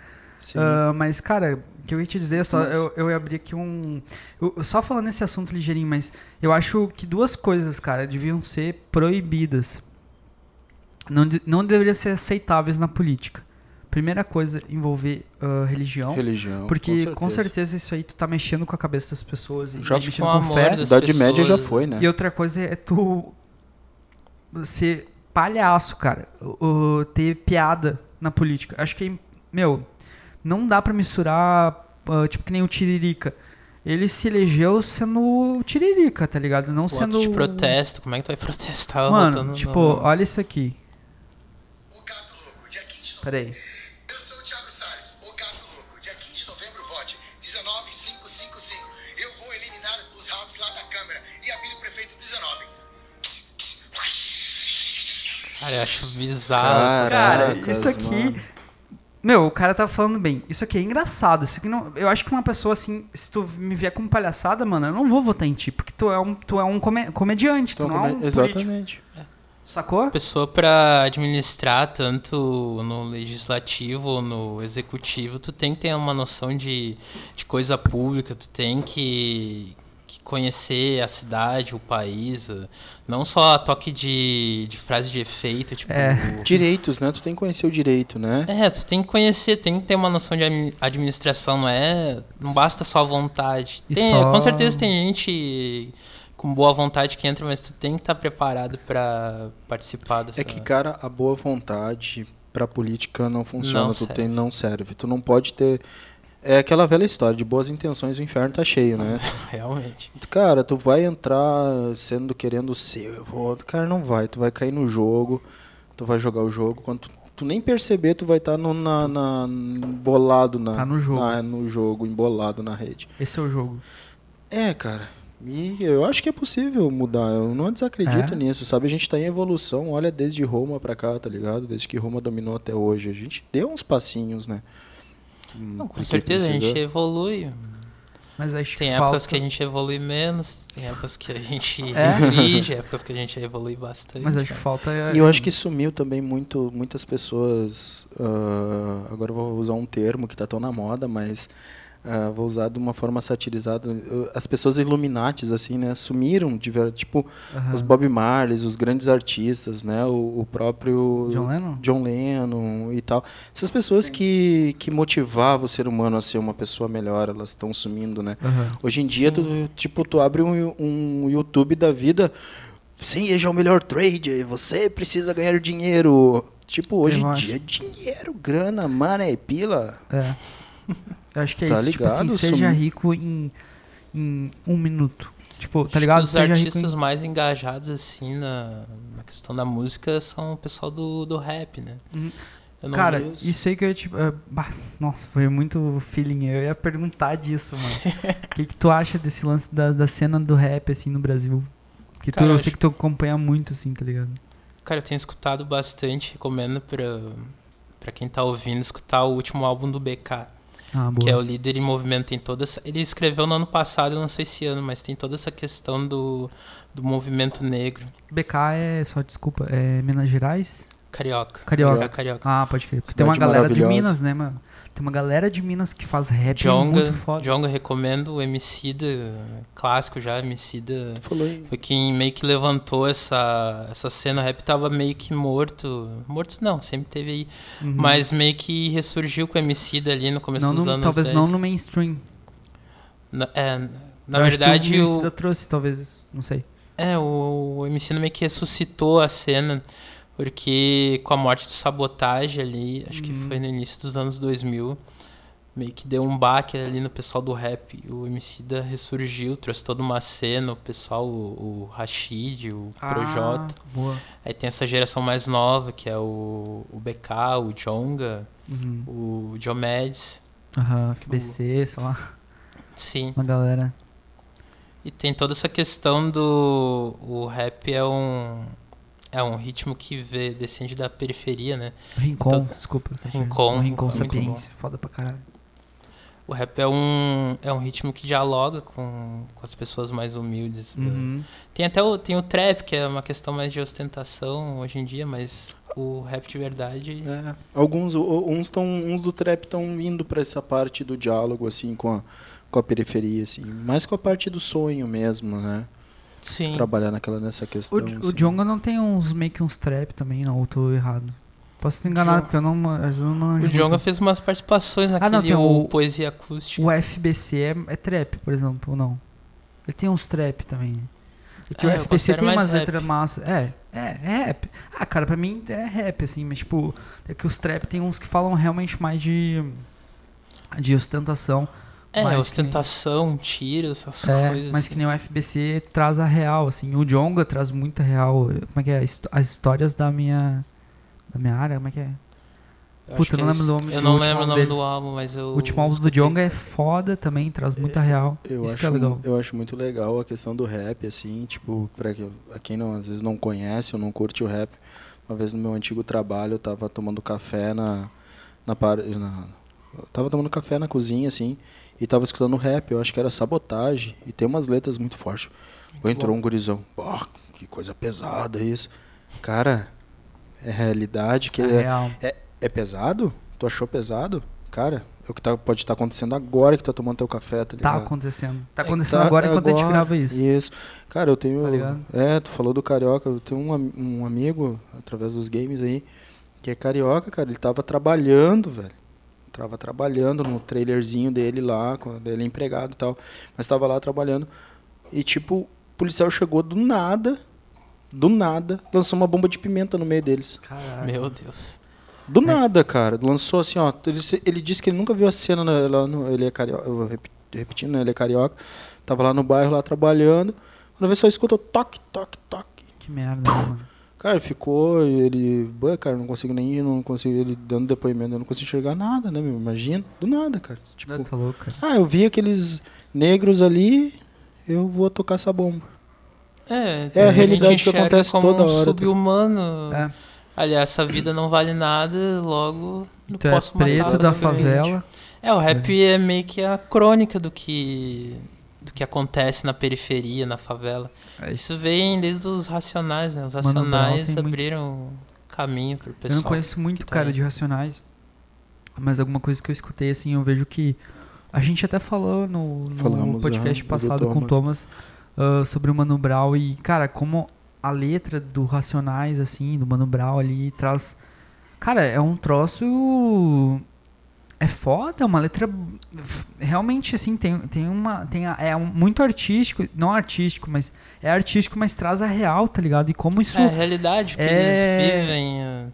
[SPEAKER 1] Uh, mas, cara, o que eu ia te dizer, só, eu, eu ia abrir aqui um. Eu, só falando nesse assunto ligeirinho, mas eu acho que duas coisas, cara, deviam ser proibidas. Não, não deveriam ser aceitáveis na política. Primeira coisa, envolver uh, religião.
[SPEAKER 2] Religião.
[SPEAKER 1] Porque com certeza. com certeza. isso aí tu tá mexendo com a cabeça das pessoas. E já mexendo com fé.
[SPEAKER 2] A Idade Média já foi, né?
[SPEAKER 1] E outra coisa é tu ser palhaço, cara. Uh, ter piada na política. Acho que, meu, não dá para misturar, uh, tipo que nem o Tiririca. Ele se elegeu sendo o Tiririca, tá ligado? Não o sendo.
[SPEAKER 3] de protesto, como é que tu vai protestar?
[SPEAKER 1] Mano, tipo, no... olha isso aqui. O gato louco, dia 15 de Peraí.
[SPEAKER 3] Eu
[SPEAKER 2] sou o Thiago Salles, o gato louco, dia 15 de novembro, vote 19555. Eu vou eliminar os ratos lá da câmera e abrir o prefeito 19.
[SPEAKER 3] Cara, eu acho bizarro.
[SPEAKER 1] Caraca, isso aqui. Mano meu, o cara tá falando bem. Isso aqui é engraçado. Isso aqui não, eu acho que uma pessoa assim, se tu me vier com palhaçada, mano, eu não vou votar em ti, porque tu é um, tu é um comediante, tu, tu não é um
[SPEAKER 2] Exatamente.
[SPEAKER 1] Político. Sacou?
[SPEAKER 3] Pessoa para administrar tanto no legislativo ou no executivo, tu tem que ter uma noção de, de coisa pública, tu tem que conhecer a cidade, o país, não só a toque de, de frase de efeito, tipo...
[SPEAKER 2] É. Direitos, né? Tu tem que conhecer o direito, né?
[SPEAKER 3] É, tu tem que conhecer, tem que ter uma noção de administração, não é... Não basta só a vontade. Tem, só... Com certeza tem gente com boa vontade que entra, mas tu tem que estar tá preparado para participar dessa...
[SPEAKER 2] É que, cara, a boa vontade pra política não funciona, não tu serve. tem não serve. Tu não pode ter é aquela velha história, de boas intenções o inferno tá cheio, né?
[SPEAKER 3] Realmente.
[SPEAKER 2] Cara, tu vai entrar sendo querendo ser, eu vou, cara, não vai, tu vai cair no jogo, tu vai jogar o jogo, quando tu, tu nem perceber, tu vai estar tá no, na, na, bolado na,
[SPEAKER 1] tá no jogo.
[SPEAKER 2] Na, no jogo, embolado na rede.
[SPEAKER 1] Esse é o jogo.
[SPEAKER 2] É, cara. E eu acho que é possível mudar. Eu não desacredito é? nisso, sabe? A gente tá em evolução, olha desde Roma pra cá, tá ligado? Desde que Roma dominou até hoje. A gente deu uns passinhos, né?
[SPEAKER 3] Não, com certeza precisa... a gente evolui.
[SPEAKER 1] Mas acho
[SPEAKER 3] tem
[SPEAKER 1] que
[SPEAKER 3] épocas
[SPEAKER 1] falta...
[SPEAKER 3] que a gente evolui menos, tem épocas que a gente é? épocas que a gente evolui bastante.
[SPEAKER 1] Mas acho que falta.
[SPEAKER 2] E eu acho que sumiu também muito, muitas pessoas. Uh, agora eu vou usar um termo que está tão na moda, mas Uh, vou usar de uma forma satirizada. As pessoas Illuminatis, assim, né? Sumiram, de tipo, uhum. os Bob Marley, os grandes artistas, né? O, o, próprio
[SPEAKER 1] John Lennon?
[SPEAKER 2] John Lennon e tal. Essas pessoas que, que motivavam o ser humano a ser uma pessoa melhor, elas estão sumindo, né? Uhum. Hoje em dia, tu, tipo, tu abre um, um YouTube da vida... Seja o melhor trade, você precisa ganhar dinheiro. Tipo, hoje em dia, dinheiro, grana, money, pila.
[SPEAKER 1] É. Eu acho que é tá isso. Ligado, tipo assim, seja rico em, em um minuto. Tipo, tá ligado?
[SPEAKER 3] Os seja artistas em... mais engajados, assim, na, na questão da música são o pessoal do, do rap, né?
[SPEAKER 1] Uhum. Cara, isso. isso. aí que eu tipo. Uh, nossa, foi muito feeling. Eu ia perguntar disso, mano. O que, que tu acha desse lance da, da cena do rap, assim, no Brasil? Que tu, eu sei que tu acompanha muito, assim, tá ligado?
[SPEAKER 3] Cara, eu tenho escutado bastante, recomendo pra, pra quem tá ouvindo escutar o último álbum do BK. Ah, que é o líder em movimento. Tem toda essa, ele escreveu no ano passado, não sei se ano, mas tem toda essa questão do, do movimento negro.
[SPEAKER 1] BK é, só desculpa, é Minas Gerais?
[SPEAKER 3] Carioca.
[SPEAKER 1] Carioca. Carioca. Ah, pode crer. Tem uma galera de Minas, né, mano? Tem uma galera de Minas que faz rap Jonga, muito foda.
[SPEAKER 3] Jonga, recomendo o Emicida, clássico já, Emicida. Foi quem meio que levantou essa, essa cena. O rap tava meio que morto. Morto não, sempre teve aí. Uhum. Mas meio que ressurgiu com o Emicida ali no começo
[SPEAKER 1] não
[SPEAKER 3] dos
[SPEAKER 1] no,
[SPEAKER 3] anos
[SPEAKER 1] Talvez
[SPEAKER 3] 10.
[SPEAKER 1] não no mainstream.
[SPEAKER 3] Na, é, na Eu verdade...
[SPEAKER 1] o Emicida trouxe, talvez, não sei.
[SPEAKER 3] É, o, o Emicida meio que ressuscitou a cena porque com a morte do Sabotagem ali, acho uhum. que foi no início dos anos 2000, meio que deu um baque ali no pessoal do rap. O MC da ressurgiu, trouxe toda uma cena, o pessoal, o, o Rashid, o ah, Projota.
[SPEAKER 1] Boa.
[SPEAKER 3] Aí tem essa geração mais nova, que é o, o BK, o Jonga, uhum. o Diomedes.
[SPEAKER 1] Aham, uhum, FBC, o... sei lá.
[SPEAKER 3] Sim.
[SPEAKER 1] Uma galera.
[SPEAKER 3] E tem toda essa questão do. O rap é um é um ritmo que vê, descende da periferia, né?
[SPEAKER 1] Rincon, então, desculpa.
[SPEAKER 3] Rincon.
[SPEAKER 1] Um Rincon Sapiência, foda pra caralho.
[SPEAKER 3] O rap é um, é um ritmo que dialoga com, com as pessoas mais humildes. Né? Uhum. Tem até o, tem o trap, que é uma questão mais de ostentação hoje em dia, mas o rap de verdade...
[SPEAKER 2] É, alguns, uns, tão, uns do trap estão indo para essa parte do diálogo, assim, com a, com a periferia, assim. Mais com a parte do sonho mesmo, né?
[SPEAKER 3] Sim.
[SPEAKER 2] trabalhar naquela, nessa questão.
[SPEAKER 1] O,
[SPEAKER 2] assim.
[SPEAKER 1] o Jonga não tem uns meio que uns trap também, não, ou tô errado. Posso estar enganado, porque eu não, às vezes eu não
[SPEAKER 3] O Jonga fez umas participações naquele ah, não, o, Poesia Acústica.
[SPEAKER 1] O FBC é, é trap, por exemplo, ou não? Ele tem uns trap também. Porque é, o FBC tem umas letras massas. É, é, é rap. Ah, cara, pra mim é rap, assim, mas tipo, é que os trap tem uns que falam realmente mais de. de ostentação.
[SPEAKER 3] É, mas ostentação, nem... tiro, essas é, coisas.
[SPEAKER 1] Mas assim. que nem o FBC traz a real, assim. O Jonga traz muita real. Como é que é? As histórias da minha. Da minha área, como é que é?
[SPEAKER 3] Eu Puta, eu não lembro do nome Eu não lembro o nome dele. do álbum, mas eu.
[SPEAKER 1] O último álbum do Jonga é foda também, traz muita é, real.
[SPEAKER 2] Eu
[SPEAKER 1] Isso
[SPEAKER 2] acho,
[SPEAKER 1] é legal.
[SPEAKER 2] Eu acho muito legal a questão do rap, assim, tipo, pra quem não, às vezes não conhece ou não curte o rap, Uma vez no meu antigo trabalho, eu tava tomando café na. na, na eu tava tomando café na cozinha, assim, e tava escutando rap, eu acho que era sabotagem, e tem umas letras muito fortes. Muito entrou bom. um gurizão, oh, que coisa pesada isso. Cara, é realidade que é, é, é, é pesado? Tu achou pesado? Cara, é o que tá, pode estar tá acontecendo agora que tá tomando teu café, tá, tá
[SPEAKER 1] ligado? Tá acontecendo. Tá acontecendo é, tá, agora enquanto agora, a gente grava isso.
[SPEAKER 2] Isso. Cara, eu tenho. Tá é, tu falou do carioca, eu tenho um, um amigo, através dos games aí, que é carioca, cara. Ele tava trabalhando, velho. Tava trabalhando no trailerzinho dele lá, quando ele é empregado e tal. Mas tava lá trabalhando. E tipo, o policial chegou do nada, do nada, lançou uma bomba de pimenta no meio deles.
[SPEAKER 3] Caralho. Meu Deus.
[SPEAKER 2] Do é. nada, cara. Lançou assim, ó. Ele, ele disse que ele nunca viu a cena né, lá no, ele é carioca. Repetindo, né? Ele é carioca. Tava lá no bairro, lá trabalhando. Quando vê só escuta toque, toque, toque.
[SPEAKER 1] Que merda, mano.
[SPEAKER 2] Cara, ficou, ele. Boa, cara, não consigo nem ir, não consigo. Ele dando depoimento, eu não consigo enxergar nada, né, meu? Imagina. Do nada, cara.
[SPEAKER 1] Tipo, não, tá louco, cara.
[SPEAKER 2] Ah, eu vi aqueles negros ali, eu vou tocar essa bomba.
[SPEAKER 3] É, é a realidade que acontece toda hora. Tá? Sub-humano. É aliás, essa vida não vale nada, logo
[SPEAKER 1] não tu é posso é preto da favela.
[SPEAKER 3] É, o rap é. é meio que a crônica do que do que acontece na periferia, na favela. É isso. isso vem desde os Racionais, né? Os Racionais abriram muito... caminho pro pessoal.
[SPEAKER 1] Eu não conheço muito tá cara aí. de Racionais, mas alguma coisa que eu escutei assim, eu vejo que a gente até falou no, no podcast passado com o Thomas uh, sobre o Mano Brown e, cara, como a letra do Racionais, assim, do Mano Brown ali, traz. Cara, é um troço. É foda, é uma letra. Realmente, assim, tem, tem uma. Tem a, é um, muito artístico, não artístico, mas. É artístico, mas traz a real, tá ligado? E como isso. É
[SPEAKER 3] a realidade que é... eles vivem. É,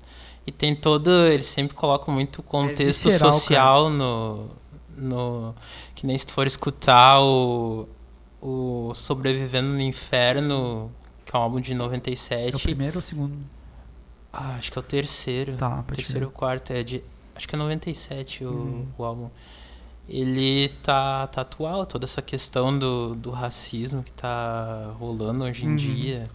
[SPEAKER 3] e tem todo. Eles sempre colocam muito contexto é visceral, social no, no. Que nem se tu for escutar o. O Sobrevivendo no Inferno que é um álbum de 97. É
[SPEAKER 1] o primeiro ou o segundo?
[SPEAKER 3] Ah, acho que é o terceiro.
[SPEAKER 1] Tá,
[SPEAKER 3] terceiro ou quarto. É de, acho que é 97 o, uhum. o álbum. Ele tá, tá atual, toda essa questão do, do racismo que tá rolando hoje em uhum. dia.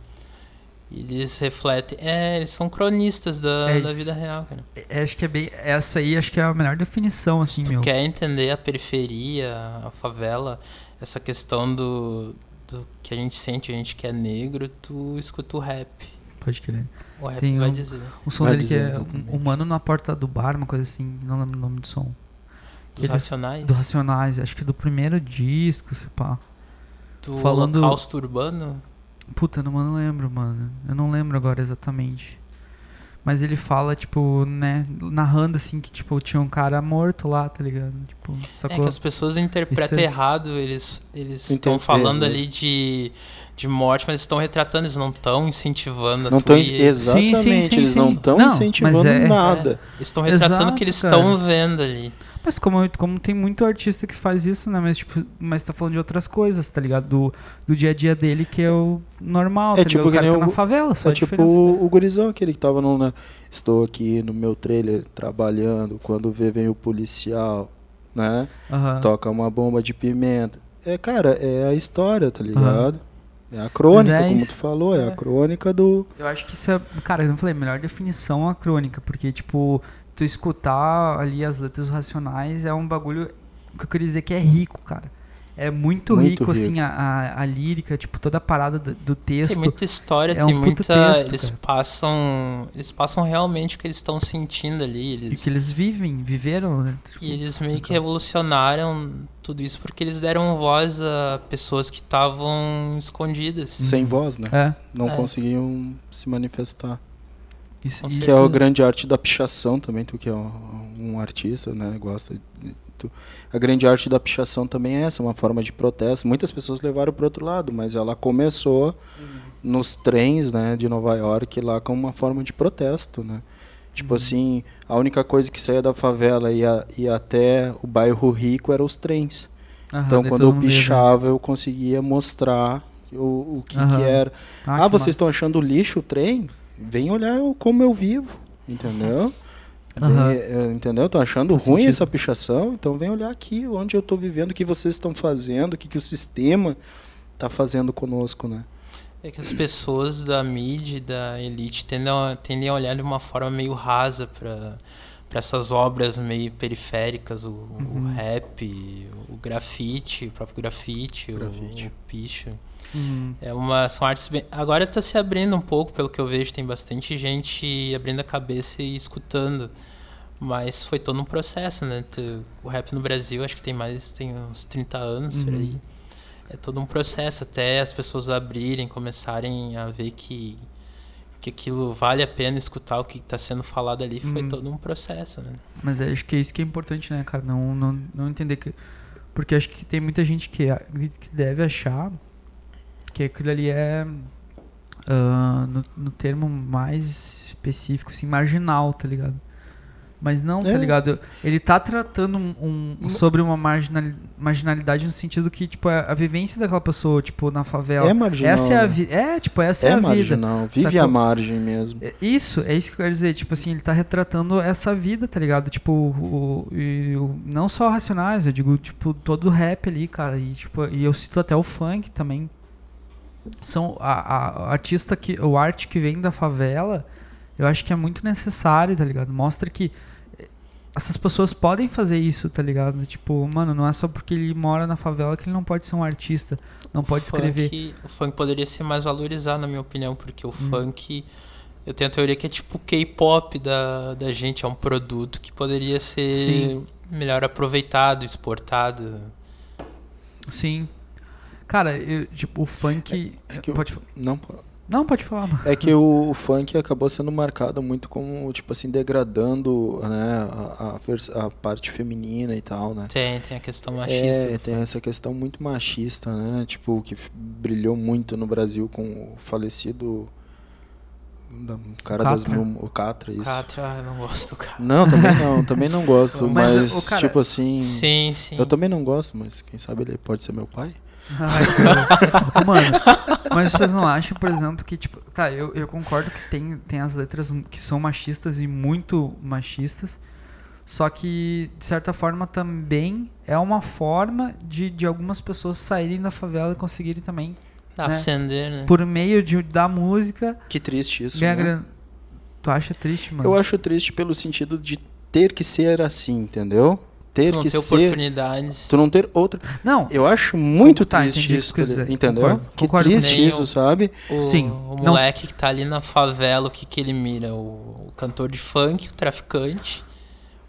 [SPEAKER 3] Eles refletem. É, eles são cronistas da, é da vida real, cara.
[SPEAKER 1] É, acho que é bem. Essa aí acho que é a melhor definição, assim, Se tu meu.
[SPEAKER 3] quer entender a periferia, a favela, essa questão do, do que a gente sente, a gente que é negro, tu escuta o rap.
[SPEAKER 1] Pode crer.
[SPEAKER 3] O rap Tem vai um, dizer.
[SPEAKER 1] O som vai dele que é Humano na Porta do Bar, uma coisa assim, não lembro o nome do som.
[SPEAKER 3] Dos Ele, Racionais?
[SPEAKER 1] Do Racionais, acho que do primeiro disco, se pá.
[SPEAKER 3] Do Falando... Holocausto Urbano?
[SPEAKER 1] Puta, não, não lembro, mano. Eu não lembro agora exatamente. Mas ele fala, tipo, né, narrando assim que, tipo, tinha um cara morto lá, tá ligado? Tipo,
[SPEAKER 3] sacou? É que as pessoas interpretam é... errado, eles eles estão falando ali de, de morte, mas estão retratando, eles não estão incentivando
[SPEAKER 2] não
[SPEAKER 3] tão,
[SPEAKER 2] Exatamente, sim, sim, sim, eles não estão incentivando é, nada.
[SPEAKER 3] É, eles estão retratando o que eles estão vendo ali.
[SPEAKER 1] Mas como, como tem muito artista que faz isso, né? Mas, tipo, mas tá falando de outras coisas, tá ligado? Do, do dia a dia dele, que é o normal, é tá tipo O cara tá na favela,
[SPEAKER 2] só É tipo o, o gurizão aquele que tava no... Né? Estou aqui no meu trailer trabalhando, quando vê vem o policial, né? Uhum. Toca uma bomba de pimenta. É, cara, é a história, tá ligado? Uhum. É a crônica, é como tu falou, é. é. a crônica do.
[SPEAKER 1] Eu acho que isso é. Cara, eu não falei, melhor definição a crônica, porque, tipo, tu escutar ali as letras racionais é um bagulho que eu queria dizer que é rico, cara. É muito, muito rico, rico, assim, a, a, a, lírica, tipo, toda a parada do, do, texto.
[SPEAKER 3] Tem muita história, é tem um muita. Texto, eles cara. passam. Eles passam realmente o que eles estão sentindo ali. Eles,
[SPEAKER 1] e que eles vivem, viveram, né?
[SPEAKER 3] Tipo, e eles meio que revolucionaram tudo isso porque eles deram voz a pessoas que estavam escondidas.
[SPEAKER 2] Sem voz, né?
[SPEAKER 1] É.
[SPEAKER 2] Não é. conseguiam se manifestar. Isso, que é a grande arte da pichação também, tu que é um, um artista, né, gosta de, tu, a grande arte da pichação também é essa, uma forma de protesto. Muitas pessoas levaram para outro lado, mas ela começou uhum. nos trens, né, de Nova York lá com uma forma de protesto, né? Tipo uhum. assim, a única coisa que saía da favela e ia, ia até o bairro rico eram os trens. Uhum, então, quando eu pichava, eu conseguia mostrar o, o que, que era. Ah, ah que vocês estão achando lixo o trem? vem olhar como eu vivo, entendeu? Uhum. Entendeu? Estão achando Faz ruim sentido. essa pichação, então vem olhar aqui onde eu estou vivendo, o que vocês estão fazendo, o que, que o sistema está fazendo conosco, né?
[SPEAKER 3] É que as pessoas da mídia, da elite, tendem a, tendem a olhar de uma forma meio rasa para para essas obras meio periféricas, o, uhum. o, rap, o grafite, o próprio grafite, grafite. O, o picho. Uhum. É uma, são artes bem... Agora está se abrindo um pouco, pelo que eu vejo, tem bastante gente abrindo a cabeça e escutando. Mas foi todo um processo, né? O rap no Brasil acho que tem mais, tem uns 30 anos uhum. por aí. É todo um processo até as pessoas abrirem, começarem a ver que que aquilo vale a pena escutar o que está sendo falado ali foi hum. todo um processo, né?
[SPEAKER 1] Mas acho que é isso que é importante, né, cara? Não, não, não entender que. Porque acho que tem muita gente que, que deve achar que aquilo ali é. Uh, no, no termo mais específico, assim, marginal, tá ligado? Mas não, tá é. tá ligado? Ele tá tratando um, um sobre uma marginal, marginalidade no sentido que, tipo, a, a, vivência daquela pessoa, tipo, na favela.
[SPEAKER 2] É marginal.
[SPEAKER 1] Essa é a vida. É, tipo, essa é, é a
[SPEAKER 2] marginal.
[SPEAKER 1] vida.
[SPEAKER 2] Vive à margem mesmo.
[SPEAKER 1] É, isso, é isso que eu quero dizer. Tipo assim, ele tá retratando essa vida, tá ligado? Tipo, o, o, o não só Racionais, eu digo, tipo, todo o rap ali, cara. E, tipo, e eu cito até o funk também. São a, a, a artista que. O arte que vem da favela, eu acho que é muito necessário, tá ligado? Mostra que essas pessoas podem fazer isso, tá ligado? Tipo, mano, não é só porque ele mora na favela que ele não pode ser um artista, não pode funk, escrever.
[SPEAKER 3] O funk poderia ser mais valorizado, na minha opinião, porque o hum. funk. Eu tenho a teoria que é tipo K-pop da, da gente, é um produto que poderia ser Sim. melhor aproveitado, exportado.
[SPEAKER 1] Sim. Cara, eu, tipo, o funk.
[SPEAKER 2] É, é que pode... Eu, não,
[SPEAKER 1] não, pode falar. Mano.
[SPEAKER 2] É que o, o, funk acabou sendo marcado muito como, tipo assim, degradando né, a, a, a parte feminina e tal, né?
[SPEAKER 3] Tem, tem a questão machista.
[SPEAKER 2] É, tem essa questão muito machista, né? Tipo, que brilhou muito no Brasil com o falecido... O cara Catra. das mil. O Catra, isso.
[SPEAKER 3] Catra, eu não gosto do cara.
[SPEAKER 2] Não, também não, também não gosto. mas, mas cara, tipo assim.
[SPEAKER 3] Sim, sim.
[SPEAKER 2] Eu também não gosto, mas quem sabe ele pode ser meu pai.
[SPEAKER 1] Ai, Mano, mas vocês não acham, por exemplo, que, tipo, tá, eu, eu concordo que tem, tem as letras que são machistas e muito machistas, só que, de certa forma, também é uma forma de, de algumas pessoas saírem da favela e conseguirem também.
[SPEAKER 3] Né, Ascender, né?
[SPEAKER 1] Por meio de, da música.
[SPEAKER 2] Que triste isso. Né? Gran...
[SPEAKER 1] Tu acha triste, mano?
[SPEAKER 2] Eu acho triste pelo sentido de ter que ser assim, entendeu? Ter tu não que ter ser,
[SPEAKER 3] oportunidades.
[SPEAKER 2] Tu não ter outra. Não. Eu acho muito tá, triste isso, entendeu? Concordo, que concordo triste isso,
[SPEAKER 3] o,
[SPEAKER 2] sabe?
[SPEAKER 3] O, Sim. O moleque não. que tá ali na favela, o que que ele mira? O, o cantor de funk, o traficante,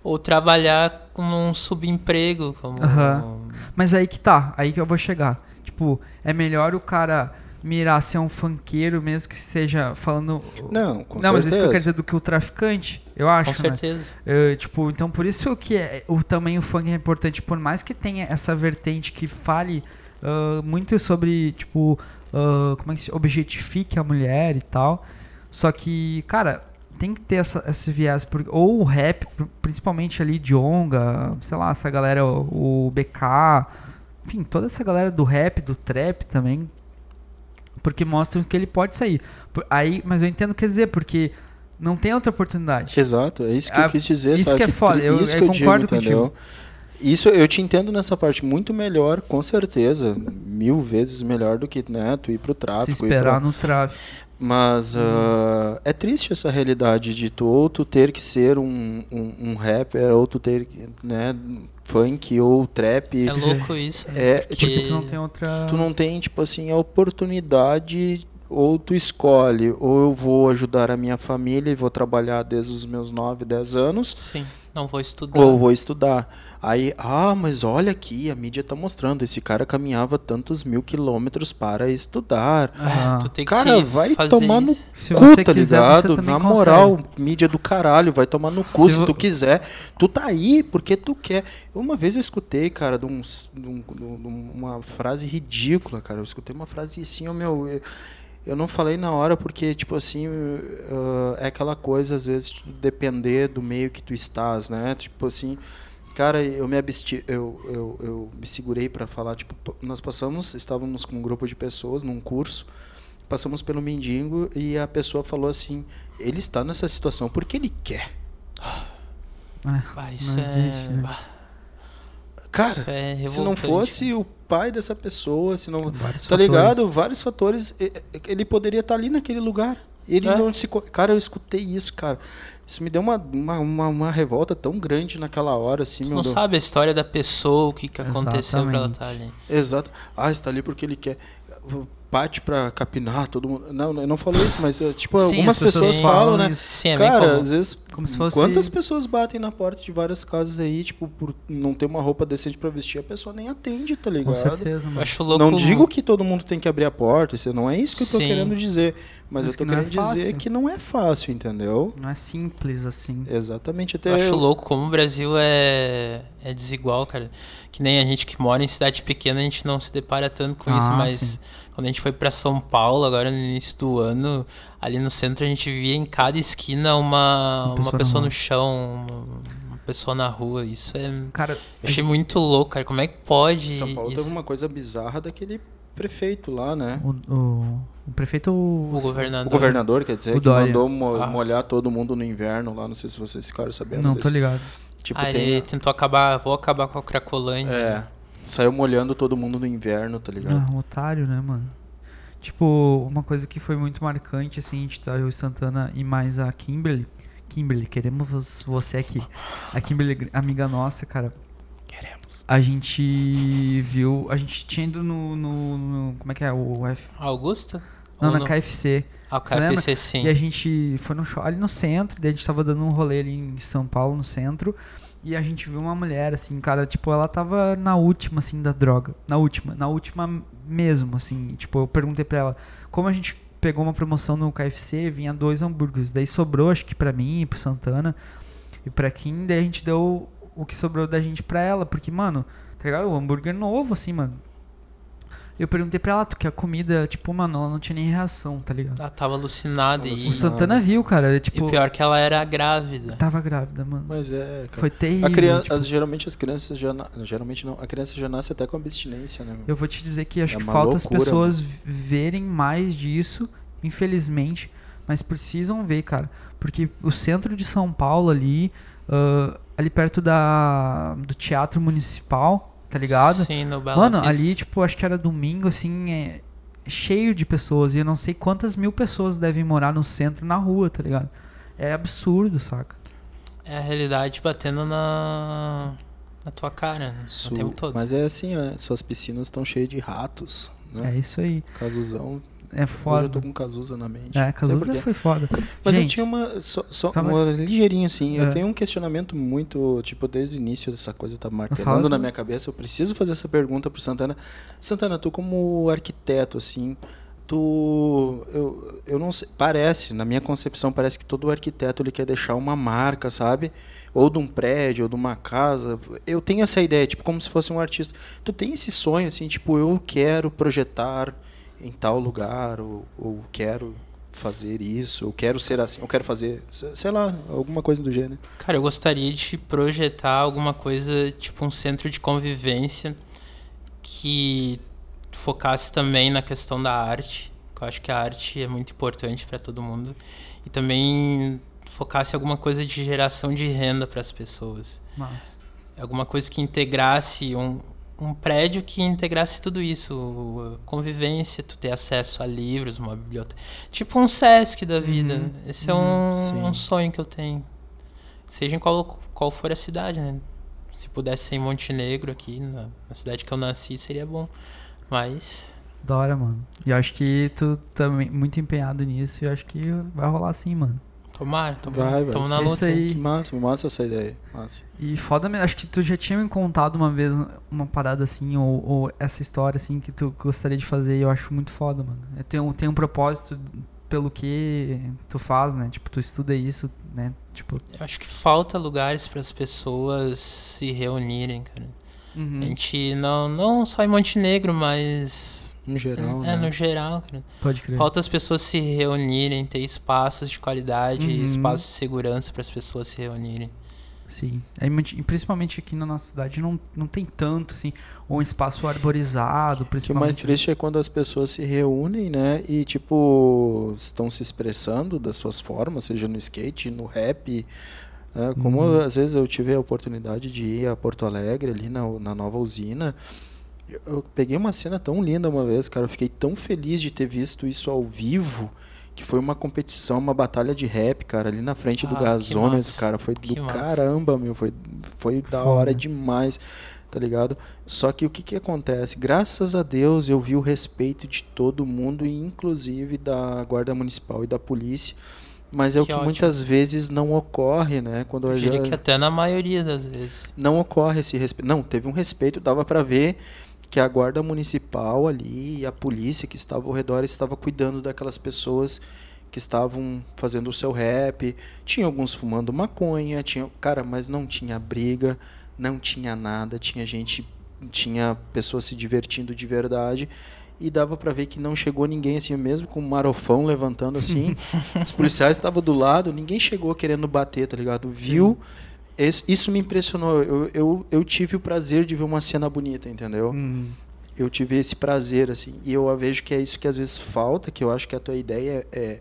[SPEAKER 3] ou trabalhar com um subemprego, como uh
[SPEAKER 1] -huh. Mas aí que tá, aí que eu vou chegar. Tipo, é melhor o cara mirar ser um funkeiro, mesmo que seja falando.
[SPEAKER 2] Não, com
[SPEAKER 1] Não,
[SPEAKER 2] certeza.
[SPEAKER 1] mas isso que eu quero dizer do que o traficante, eu acho.
[SPEAKER 3] Com né? certeza.
[SPEAKER 1] Né? tipo, então por isso que é, o, também o funk é importante, por mais que tenha essa vertente que fale uh, muito sobre, tipo, uh, como é que se objetifique a mulher e tal. Só que, cara, tem que ter essa, esse viés. Por, ou o rap, principalmente ali de Onga, sei lá, essa galera, o, o BK, enfim, toda essa galera do rap, do trap também porque mostram que ele pode sair. Aí, mas eu entendo o que quer dizer, porque não tem outra oportunidade.
[SPEAKER 2] Exato, é isso que eu quis dizer.
[SPEAKER 1] Isso
[SPEAKER 2] sabe?
[SPEAKER 1] que é foda, eu, isso eu, eu concordo digo, entendeu? Contigo.
[SPEAKER 2] Isso eu te entendo nessa parte muito melhor, com certeza, mil vezes melhor do que né, tu ir pro tráfico.
[SPEAKER 1] Se esperar
[SPEAKER 2] pra...
[SPEAKER 1] no tráfico.
[SPEAKER 2] Mas uh, é triste essa realidade de tu ou tu ter que ser um, um, um rapper, ou tu ter que, né, funk ou trap.
[SPEAKER 3] É louco isso.
[SPEAKER 2] É,
[SPEAKER 1] porque... tipo, tu não tem outra.
[SPEAKER 2] Tu não tem, tipo assim, a oportunidade ou tu escolhe, ou eu vou ajudar a minha família e vou trabalhar desde os meus 9, 10 anos.
[SPEAKER 3] Sim, não vou estudar.
[SPEAKER 2] Ou vou estudar. Aí, ah, mas olha aqui, a mídia tá mostrando, esse cara caminhava tantos mil quilômetros para estudar.
[SPEAKER 3] Ah. Tu tem que
[SPEAKER 2] cara, vai tomar no se cu, tá ligado? Na moral, mídia do caralho, vai tomar no cu se, se tu quiser. Tu tá aí porque tu quer. Uma vez eu escutei, cara, de, um, de, um, de uma frase ridícula, cara. Eu escutei uma frase assim, ó, meu. Eu, eu não falei na hora porque, tipo assim, uh, é aquela coisa, às vezes, depender do meio que tu estás, né? Tipo assim, Cara, eu me absti, eu, eu, eu me segurei para falar, tipo, nós passamos, estávamos com um grupo de pessoas num curso, passamos pelo mendigo e a pessoa falou assim, ele está nessa situação porque ele quer.
[SPEAKER 3] Ah, isso é... Existe, né?
[SPEAKER 2] Cara, é se não fosse o pai dessa pessoa, se não. Vários tá fatores. ligado? Vários fatores. Ele poderia estar tá ali naquele lugar. Ele é. não se. Cara, eu escutei isso, cara. Isso me deu uma, uma, uma, uma revolta tão grande naquela hora, assim,
[SPEAKER 3] Você
[SPEAKER 2] meu
[SPEAKER 3] não
[SPEAKER 2] Deus.
[SPEAKER 3] sabe a história da pessoa, o que, que aconteceu pra ela estar tá ali.
[SPEAKER 2] Exato. Ah, está ali porque ele quer parte para capinar todo mundo. Não, eu não falo isso, mas é, tipo, Sim, algumas pessoas, pessoas falam, né?
[SPEAKER 3] Sim, é
[SPEAKER 2] Cara, às vezes como se fosse... quantas pessoas batem na porta de várias casas aí, tipo, por não ter uma roupa decente para vestir, a pessoa nem atende, tá ligado?
[SPEAKER 1] Com certeza, mano.
[SPEAKER 3] Acho louco...
[SPEAKER 2] Não digo que todo mundo tem que abrir a porta, isso não é isso que eu tô Sim. querendo dizer, mas, mas eu tô querendo é dizer que não é fácil, entendeu?
[SPEAKER 1] Não é simples assim.
[SPEAKER 2] Exatamente, até
[SPEAKER 3] eu acho louco como o Brasil é é desigual, cara. Que nem a gente que mora em cidade pequena, a gente não se depara tanto com ah, isso, mas sim quando a gente foi para São Paulo, agora no início do ano, ali no centro a gente via em cada esquina uma, uma pessoa, uma pessoa no chão, uma, pessoa na rua. Isso é. Cara, eu achei muito louco, cara. Como é que pode.
[SPEAKER 2] São Paulo
[SPEAKER 3] isso?
[SPEAKER 2] teve uma coisa bizarra daquele prefeito lá, né?
[SPEAKER 1] O, o, o prefeito.
[SPEAKER 3] O governador.
[SPEAKER 2] O governador, quer dizer, que mandou mo ah. molhar todo mundo no inverno lá. Não sei se vocês ficaram sabendo.
[SPEAKER 1] Não,
[SPEAKER 2] desse.
[SPEAKER 1] tô ligado.
[SPEAKER 3] Tipo, ah, tem... ele tentou acabar. Vou acabar com a Cracolândia.
[SPEAKER 2] É. Saiu molhando todo mundo no inverno, tá ligado?
[SPEAKER 1] Ah, um otário, né, mano? Tipo, uma coisa que foi muito marcante, assim, a gente tá, eu e Santana e mais a Kimberly. Kimberly, queremos você aqui. A Kimberly, amiga nossa, cara.
[SPEAKER 3] Queremos.
[SPEAKER 1] A gente viu, a gente tinha ido no, no, no como é que é, o F...
[SPEAKER 3] Augusta?
[SPEAKER 1] Não, Ou na no... KFC.
[SPEAKER 3] Ah, o KFC, sim.
[SPEAKER 1] E a gente foi no show, ali no centro, daí a gente tava dando um rolê ali em São Paulo, no centro. E a gente viu uma mulher, assim, cara, tipo, ela tava na última, assim, da droga. Na última, na última mesmo, assim. Tipo, eu perguntei pra ela, como a gente pegou uma promoção no KFC, vinha dois hambúrgueres. Daí sobrou, acho que pra mim, pro Santana e pra Kim, daí a gente deu o que sobrou da gente pra ela. Porque, mano, tá ligado? O hambúrguer novo, assim, mano. Eu perguntei pra ela, tu que a comida, tipo, mano, ela não tinha nem reação, tá ligado?
[SPEAKER 3] Ela tava alucinada e.
[SPEAKER 1] O Santana viu, cara. Tipo,
[SPEAKER 3] e pior que ela era grávida.
[SPEAKER 1] Tava grávida, mano.
[SPEAKER 2] Mas é.
[SPEAKER 1] Cara. Foi terrível.
[SPEAKER 2] A criança, tipo... as, geralmente as crianças já. Geralmente não. A criança já nasce até com abstinência, né?
[SPEAKER 1] Eu vou te dizer que acho é que falta loucura, as pessoas mano. verem mais disso, infelizmente. Mas precisam ver, cara. Porque o centro de São Paulo ali. Uh, ali perto da, do Teatro Municipal tá ligado?
[SPEAKER 3] Sim, no Bela
[SPEAKER 1] Mano, Vista. ali, tipo, acho que era domingo, assim, é cheio de pessoas. E eu não sei quantas mil pessoas devem morar no centro, na rua, tá ligado? É absurdo, saca?
[SPEAKER 3] É a realidade batendo na, na tua cara, né?
[SPEAKER 2] Su... o tempo todo. Mas é assim, ó, suas piscinas estão cheias de ratos. Né?
[SPEAKER 1] É isso aí.
[SPEAKER 2] Casuzão
[SPEAKER 1] é foda. Hoje
[SPEAKER 2] eu tô com Cazuza na mente.
[SPEAKER 1] É, Cazuza foi foda.
[SPEAKER 2] Mas Gente, eu tinha uma. Só, só uma ligeirinho assim. É. Eu tenho um questionamento muito. Tipo, desde o início dessa coisa tá martelando na minha cabeça. Eu preciso fazer essa pergunta pro Santana. Santana, tu como arquiteto, assim. Tu. Eu, eu não sei. Parece, na minha concepção, parece que todo arquiteto ele quer deixar uma marca, sabe? Ou de um prédio, ou de uma casa. Eu tenho essa ideia, tipo, como se fosse um artista. Tu tem esse sonho, assim, tipo, eu quero projetar em tal lugar, ou, ou quero fazer isso, ou quero ser assim, ou quero fazer, sei lá, alguma coisa do gênero.
[SPEAKER 3] Cara, eu gostaria de projetar alguma coisa, tipo um centro de convivência que focasse também na questão da arte. Eu acho que a arte é muito importante para todo mundo e também focasse alguma coisa de geração de renda para as pessoas.
[SPEAKER 1] Nossa.
[SPEAKER 3] Alguma coisa que integrasse um, um prédio que integrasse tudo isso, convivência, tu ter acesso a livros, uma biblioteca, tipo um Sesc da vida. Uhum. Esse é um, um, sonho que eu tenho. Seja em qual, qual for a cidade, né? Se pudesse ser em Montenegro aqui, na, na cidade que eu nasci, seria bom. Mas
[SPEAKER 1] da hora, mano. E eu acho que tu tá muito empenhado nisso e acho que vai rolar sim, mano.
[SPEAKER 3] Tomara, tomara. Tamo na luta.
[SPEAKER 2] Aí. Que massa, massa essa ideia. Massa.
[SPEAKER 1] E foda mesmo, acho que tu já tinha me contado uma vez uma parada assim, ou, ou, essa história assim que tu gostaria de fazer e eu acho muito foda, mano. Eu tenho, tenho um propósito pelo que tu faz, né? Tipo, tu estuda isso, né? Tipo...
[SPEAKER 3] Eu acho que falta lugares para as pessoas se reunirem, cara. Uhum. A gente não, não só em Montenegro, mas
[SPEAKER 2] no geral,
[SPEAKER 3] é,
[SPEAKER 2] né?
[SPEAKER 3] no geral.
[SPEAKER 1] Pode crer.
[SPEAKER 3] Falta as pessoas se reunirem, ter espaços de qualidade, uhum. espaços de segurança para as pessoas se reunirem.
[SPEAKER 1] Sim. É, principalmente aqui na nossa cidade não, não tem tanto, assim, um espaço arborizado.
[SPEAKER 2] Principalmente... O mais triste é quando as pessoas se reúnem, né, e, tipo, estão se expressando das suas formas, seja no skate, no rap, É, como uhum. às vezes eu tive a oportunidade de ir a Porto Alegre, ali na, na nova usina, eu peguei uma cena tão linda uma vez, cara. Eu fiquei tão feliz de ter visto isso ao vivo. Que foi uma competição, uma batalha de rap, cara, ali na frente do ah, gasômetro, cara. Foi que do massa. caramba, meu. Foi, foi da hora demais, tá ligado? Só que o que que acontece? Graças a Deus eu vi o respeito de todo mundo, inclusive da Guarda Municipal e da polícia. Mas é que o que ótimo. muitas vezes não ocorre, né? Quando
[SPEAKER 3] eu diria já... que até na maioria das vezes.
[SPEAKER 2] Não ocorre esse respeito. Não, teve um respeito, dava para ver que a guarda municipal ali e a polícia que estava ao redor estava cuidando daquelas pessoas que estavam fazendo o seu rap. Tinha alguns fumando maconha, tinha, cara, mas não tinha briga, não tinha nada, tinha gente, tinha pessoas se divertindo de verdade e dava para ver que não chegou ninguém assim mesmo com um marofão levantando assim. os policiais estavam do lado, ninguém chegou querendo bater, tá ligado? Viu? Sim isso me impressionou. Eu, eu, eu, tive o prazer de ver uma cena bonita, entendeu? Hum. Eu tive esse prazer, assim. E eu vejo que é isso que às vezes falta, que eu acho que a tua ideia é,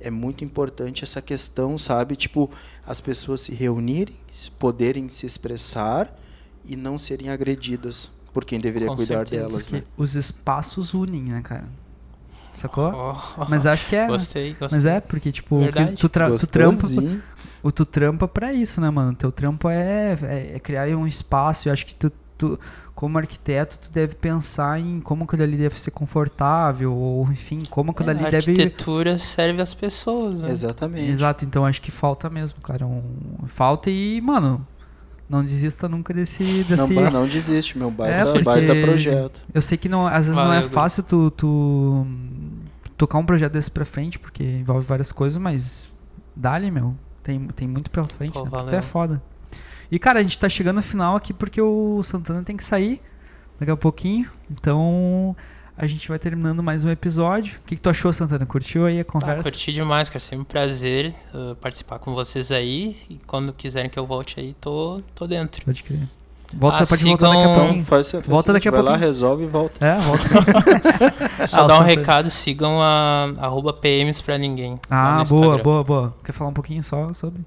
[SPEAKER 2] é muito importante, essa questão, sabe? Tipo, as pessoas se reunirem, poderem se expressar e não serem agredidas por quem deveria Com cuidar certeza. delas, né?
[SPEAKER 1] Os espaços unem, né, cara? Sacou? Oh, mas acho que é.
[SPEAKER 3] Gostei, gostei.
[SPEAKER 1] Mas é, porque, tipo, tu, tra tu trampa. O tu trampa pra isso, né, mano? Teu trampo é, é, é criar um espaço. Eu acho que tu, tu, como arquiteto, tu deve pensar em como aquilo ali deve ser confortável, ou enfim, como aquilo é, ali deve.
[SPEAKER 3] A arquitetura serve às pessoas, né?
[SPEAKER 2] Exatamente.
[SPEAKER 1] Exato, então acho que falta mesmo, cara. Um, falta e, mano, não desista nunca desse. desse...
[SPEAKER 2] Não, não desiste, meu baita, é, baita projeto.
[SPEAKER 1] Eu sei que não, às vezes Valeu, não é fácil tu, tu tocar um projeto desse pra frente, porque envolve várias coisas, mas dá-lhe, meu. Tem, tem muito pela frente, Pô, né? Até é foda. E, cara, a gente tá chegando no final aqui porque o Santana tem que sair daqui a pouquinho. Então, a gente vai terminando mais um episódio. O que, que tu achou, Santana? Curtiu aí a conversa? Ah,
[SPEAKER 3] curti demais, cara. Sempre um prazer uh, participar com vocês aí. E quando quiserem que eu volte aí, tô, tô dentro.
[SPEAKER 1] Pode crer. Volta, ah, sigam... voltar daqui a pouquinho.
[SPEAKER 2] Faz, faz volta daqui a pouco. Vai lá, resolve e volta.
[SPEAKER 1] É, volta.
[SPEAKER 3] Só ah, dar um recado, sigam a arroba PMs pra ninguém.
[SPEAKER 1] Ah, boa, boa, boa. Quer falar um pouquinho só sobre?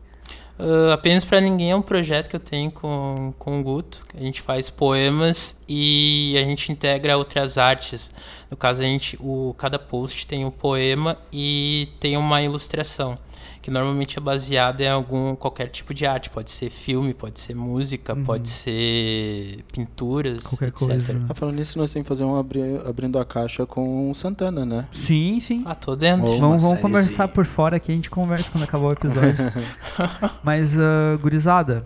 [SPEAKER 3] Uh, Apenas para Ninguém é um projeto que eu tenho com, com o Guto. A gente faz poemas e a gente integra outras artes. No caso, a gente, o, cada post tem um poema e tem uma ilustração que normalmente é baseada em algum qualquer tipo de arte, pode ser filme, pode ser música, uhum. pode ser pinturas,
[SPEAKER 1] qualquer etc. coisa.
[SPEAKER 2] Ah, falando nisso, nós temos que fazer um abri abrindo a caixa com o Santana, né?
[SPEAKER 1] Sim, sim.
[SPEAKER 3] Ah, tô dentro.
[SPEAKER 1] Oh, vamos, vamos conversar por fora aqui, a gente conversa quando acabar o episódio. Mas uh, gurizada,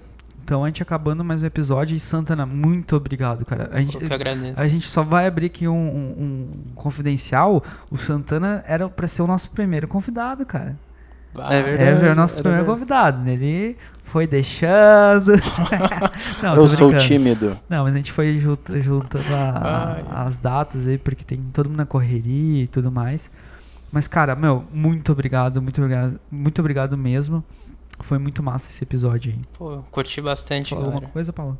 [SPEAKER 1] então a gente acabando mais um episódio e Santana, muito obrigado, cara. A gente,
[SPEAKER 3] Eu que agradeço.
[SPEAKER 1] A gente só vai abrir aqui um, um, um confidencial. O Santana era para ser o nosso primeiro convidado, cara.
[SPEAKER 2] Ah, é verdade.
[SPEAKER 1] É o nosso primeiro convidado. Né? Ele foi deixando.
[SPEAKER 2] não, eu sou tímido.
[SPEAKER 1] Não, mas a gente foi juntando a, as datas aí, porque tem todo mundo na correria e tudo mais. Mas, cara, meu, muito obrigado, muito obrigado, muito obrigado mesmo. Foi muito massa esse episódio aí.
[SPEAKER 3] Pô, curti bastante, Fala
[SPEAKER 1] alguma coisa, Paulo?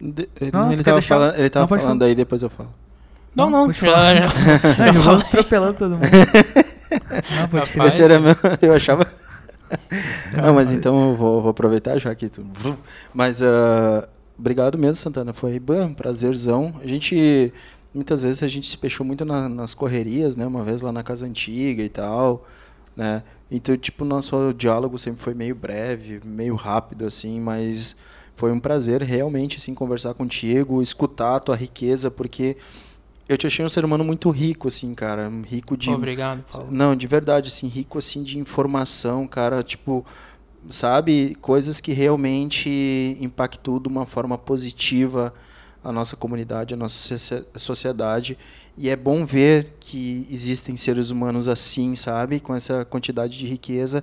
[SPEAKER 2] De, ele, não, ele tava, falando, ele tava não, falando aí, depois eu falo.
[SPEAKER 3] Não, não, não já, já,
[SPEAKER 1] já, já atropelando todo mundo.
[SPEAKER 2] Não, pode Rapaz, Esse era meu, eu achava. Não, mas então eu vou, vou aproveitar já que tu. Mas uh, obrigado mesmo, Santana. Foi bom, prazerzão. A gente muitas vezes a gente se fechou muito na, nas correrias, né? Uma vez lá na casa antiga e tal, né? Então, tipo, nosso diálogo sempre foi meio breve, meio rápido assim, mas foi um prazer realmente assim conversar contigo, escutar a tua riqueza, porque eu te achei um ser humano muito rico, assim, cara. Rico de.
[SPEAKER 3] Obrigado, Paulo.
[SPEAKER 2] Não, de verdade, assim, rico assim de informação, cara. Tipo, sabe, coisas que realmente impactam de uma forma positiva a nossa comunidade, a nossa sociedade. E é bom ver que existem seres humanos assim, sabe, com essa quantidade de riqueza.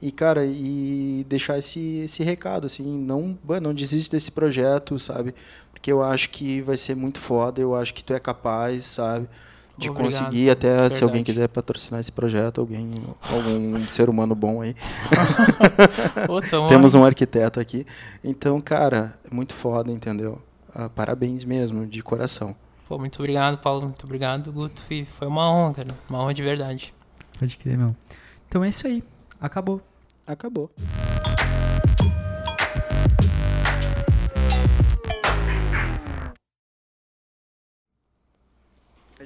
[SPEAKER 2] E, cara, e deixar esse, esse recado, assim, não, não desiste desse projeto, sabe? Porque eu acho que vai ser muito foda, eu acho que tu é capaz, sabe? De Obrigado, conseguir, até verdade. se alguém quiser patrocinar esse projeto, alguém, algum ser humano bom aí. Temos um arquiteto aqui. Então, cara, é muito foda, entendeu? Ah, parabéns mesmo, de coração.
[SPEAKER 3] Pô, muito obrigado, Paulo. Muito obrigado, Guto. E foi uma honra, cara. Uma honra de verdade.
[SPEAKER 1] Pode crer, meu. Então é isso aí. Acabou.
[SPEAKER 2] Acabou.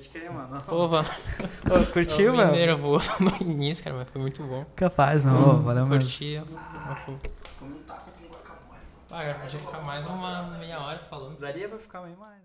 [SPEAKER 1] Pode crer, mano.
[SPEAKER 3] Pô, mano.
[SPEAKER 1] Ô, curtiu,
[SPEAKER 3] eu
[SPEAKER 1] mano?
[SPEAKER 3] nervoso no início, cara, mas foi muito bom.
[SPEAKER 1] Capaz, não. Hum, valeu mesmo.
[SPEAKER 3] Curti. Ah, cara, podia ficar mais uma meia hora falando.
[SPEAKER 1] Daria pra ficar meio mais.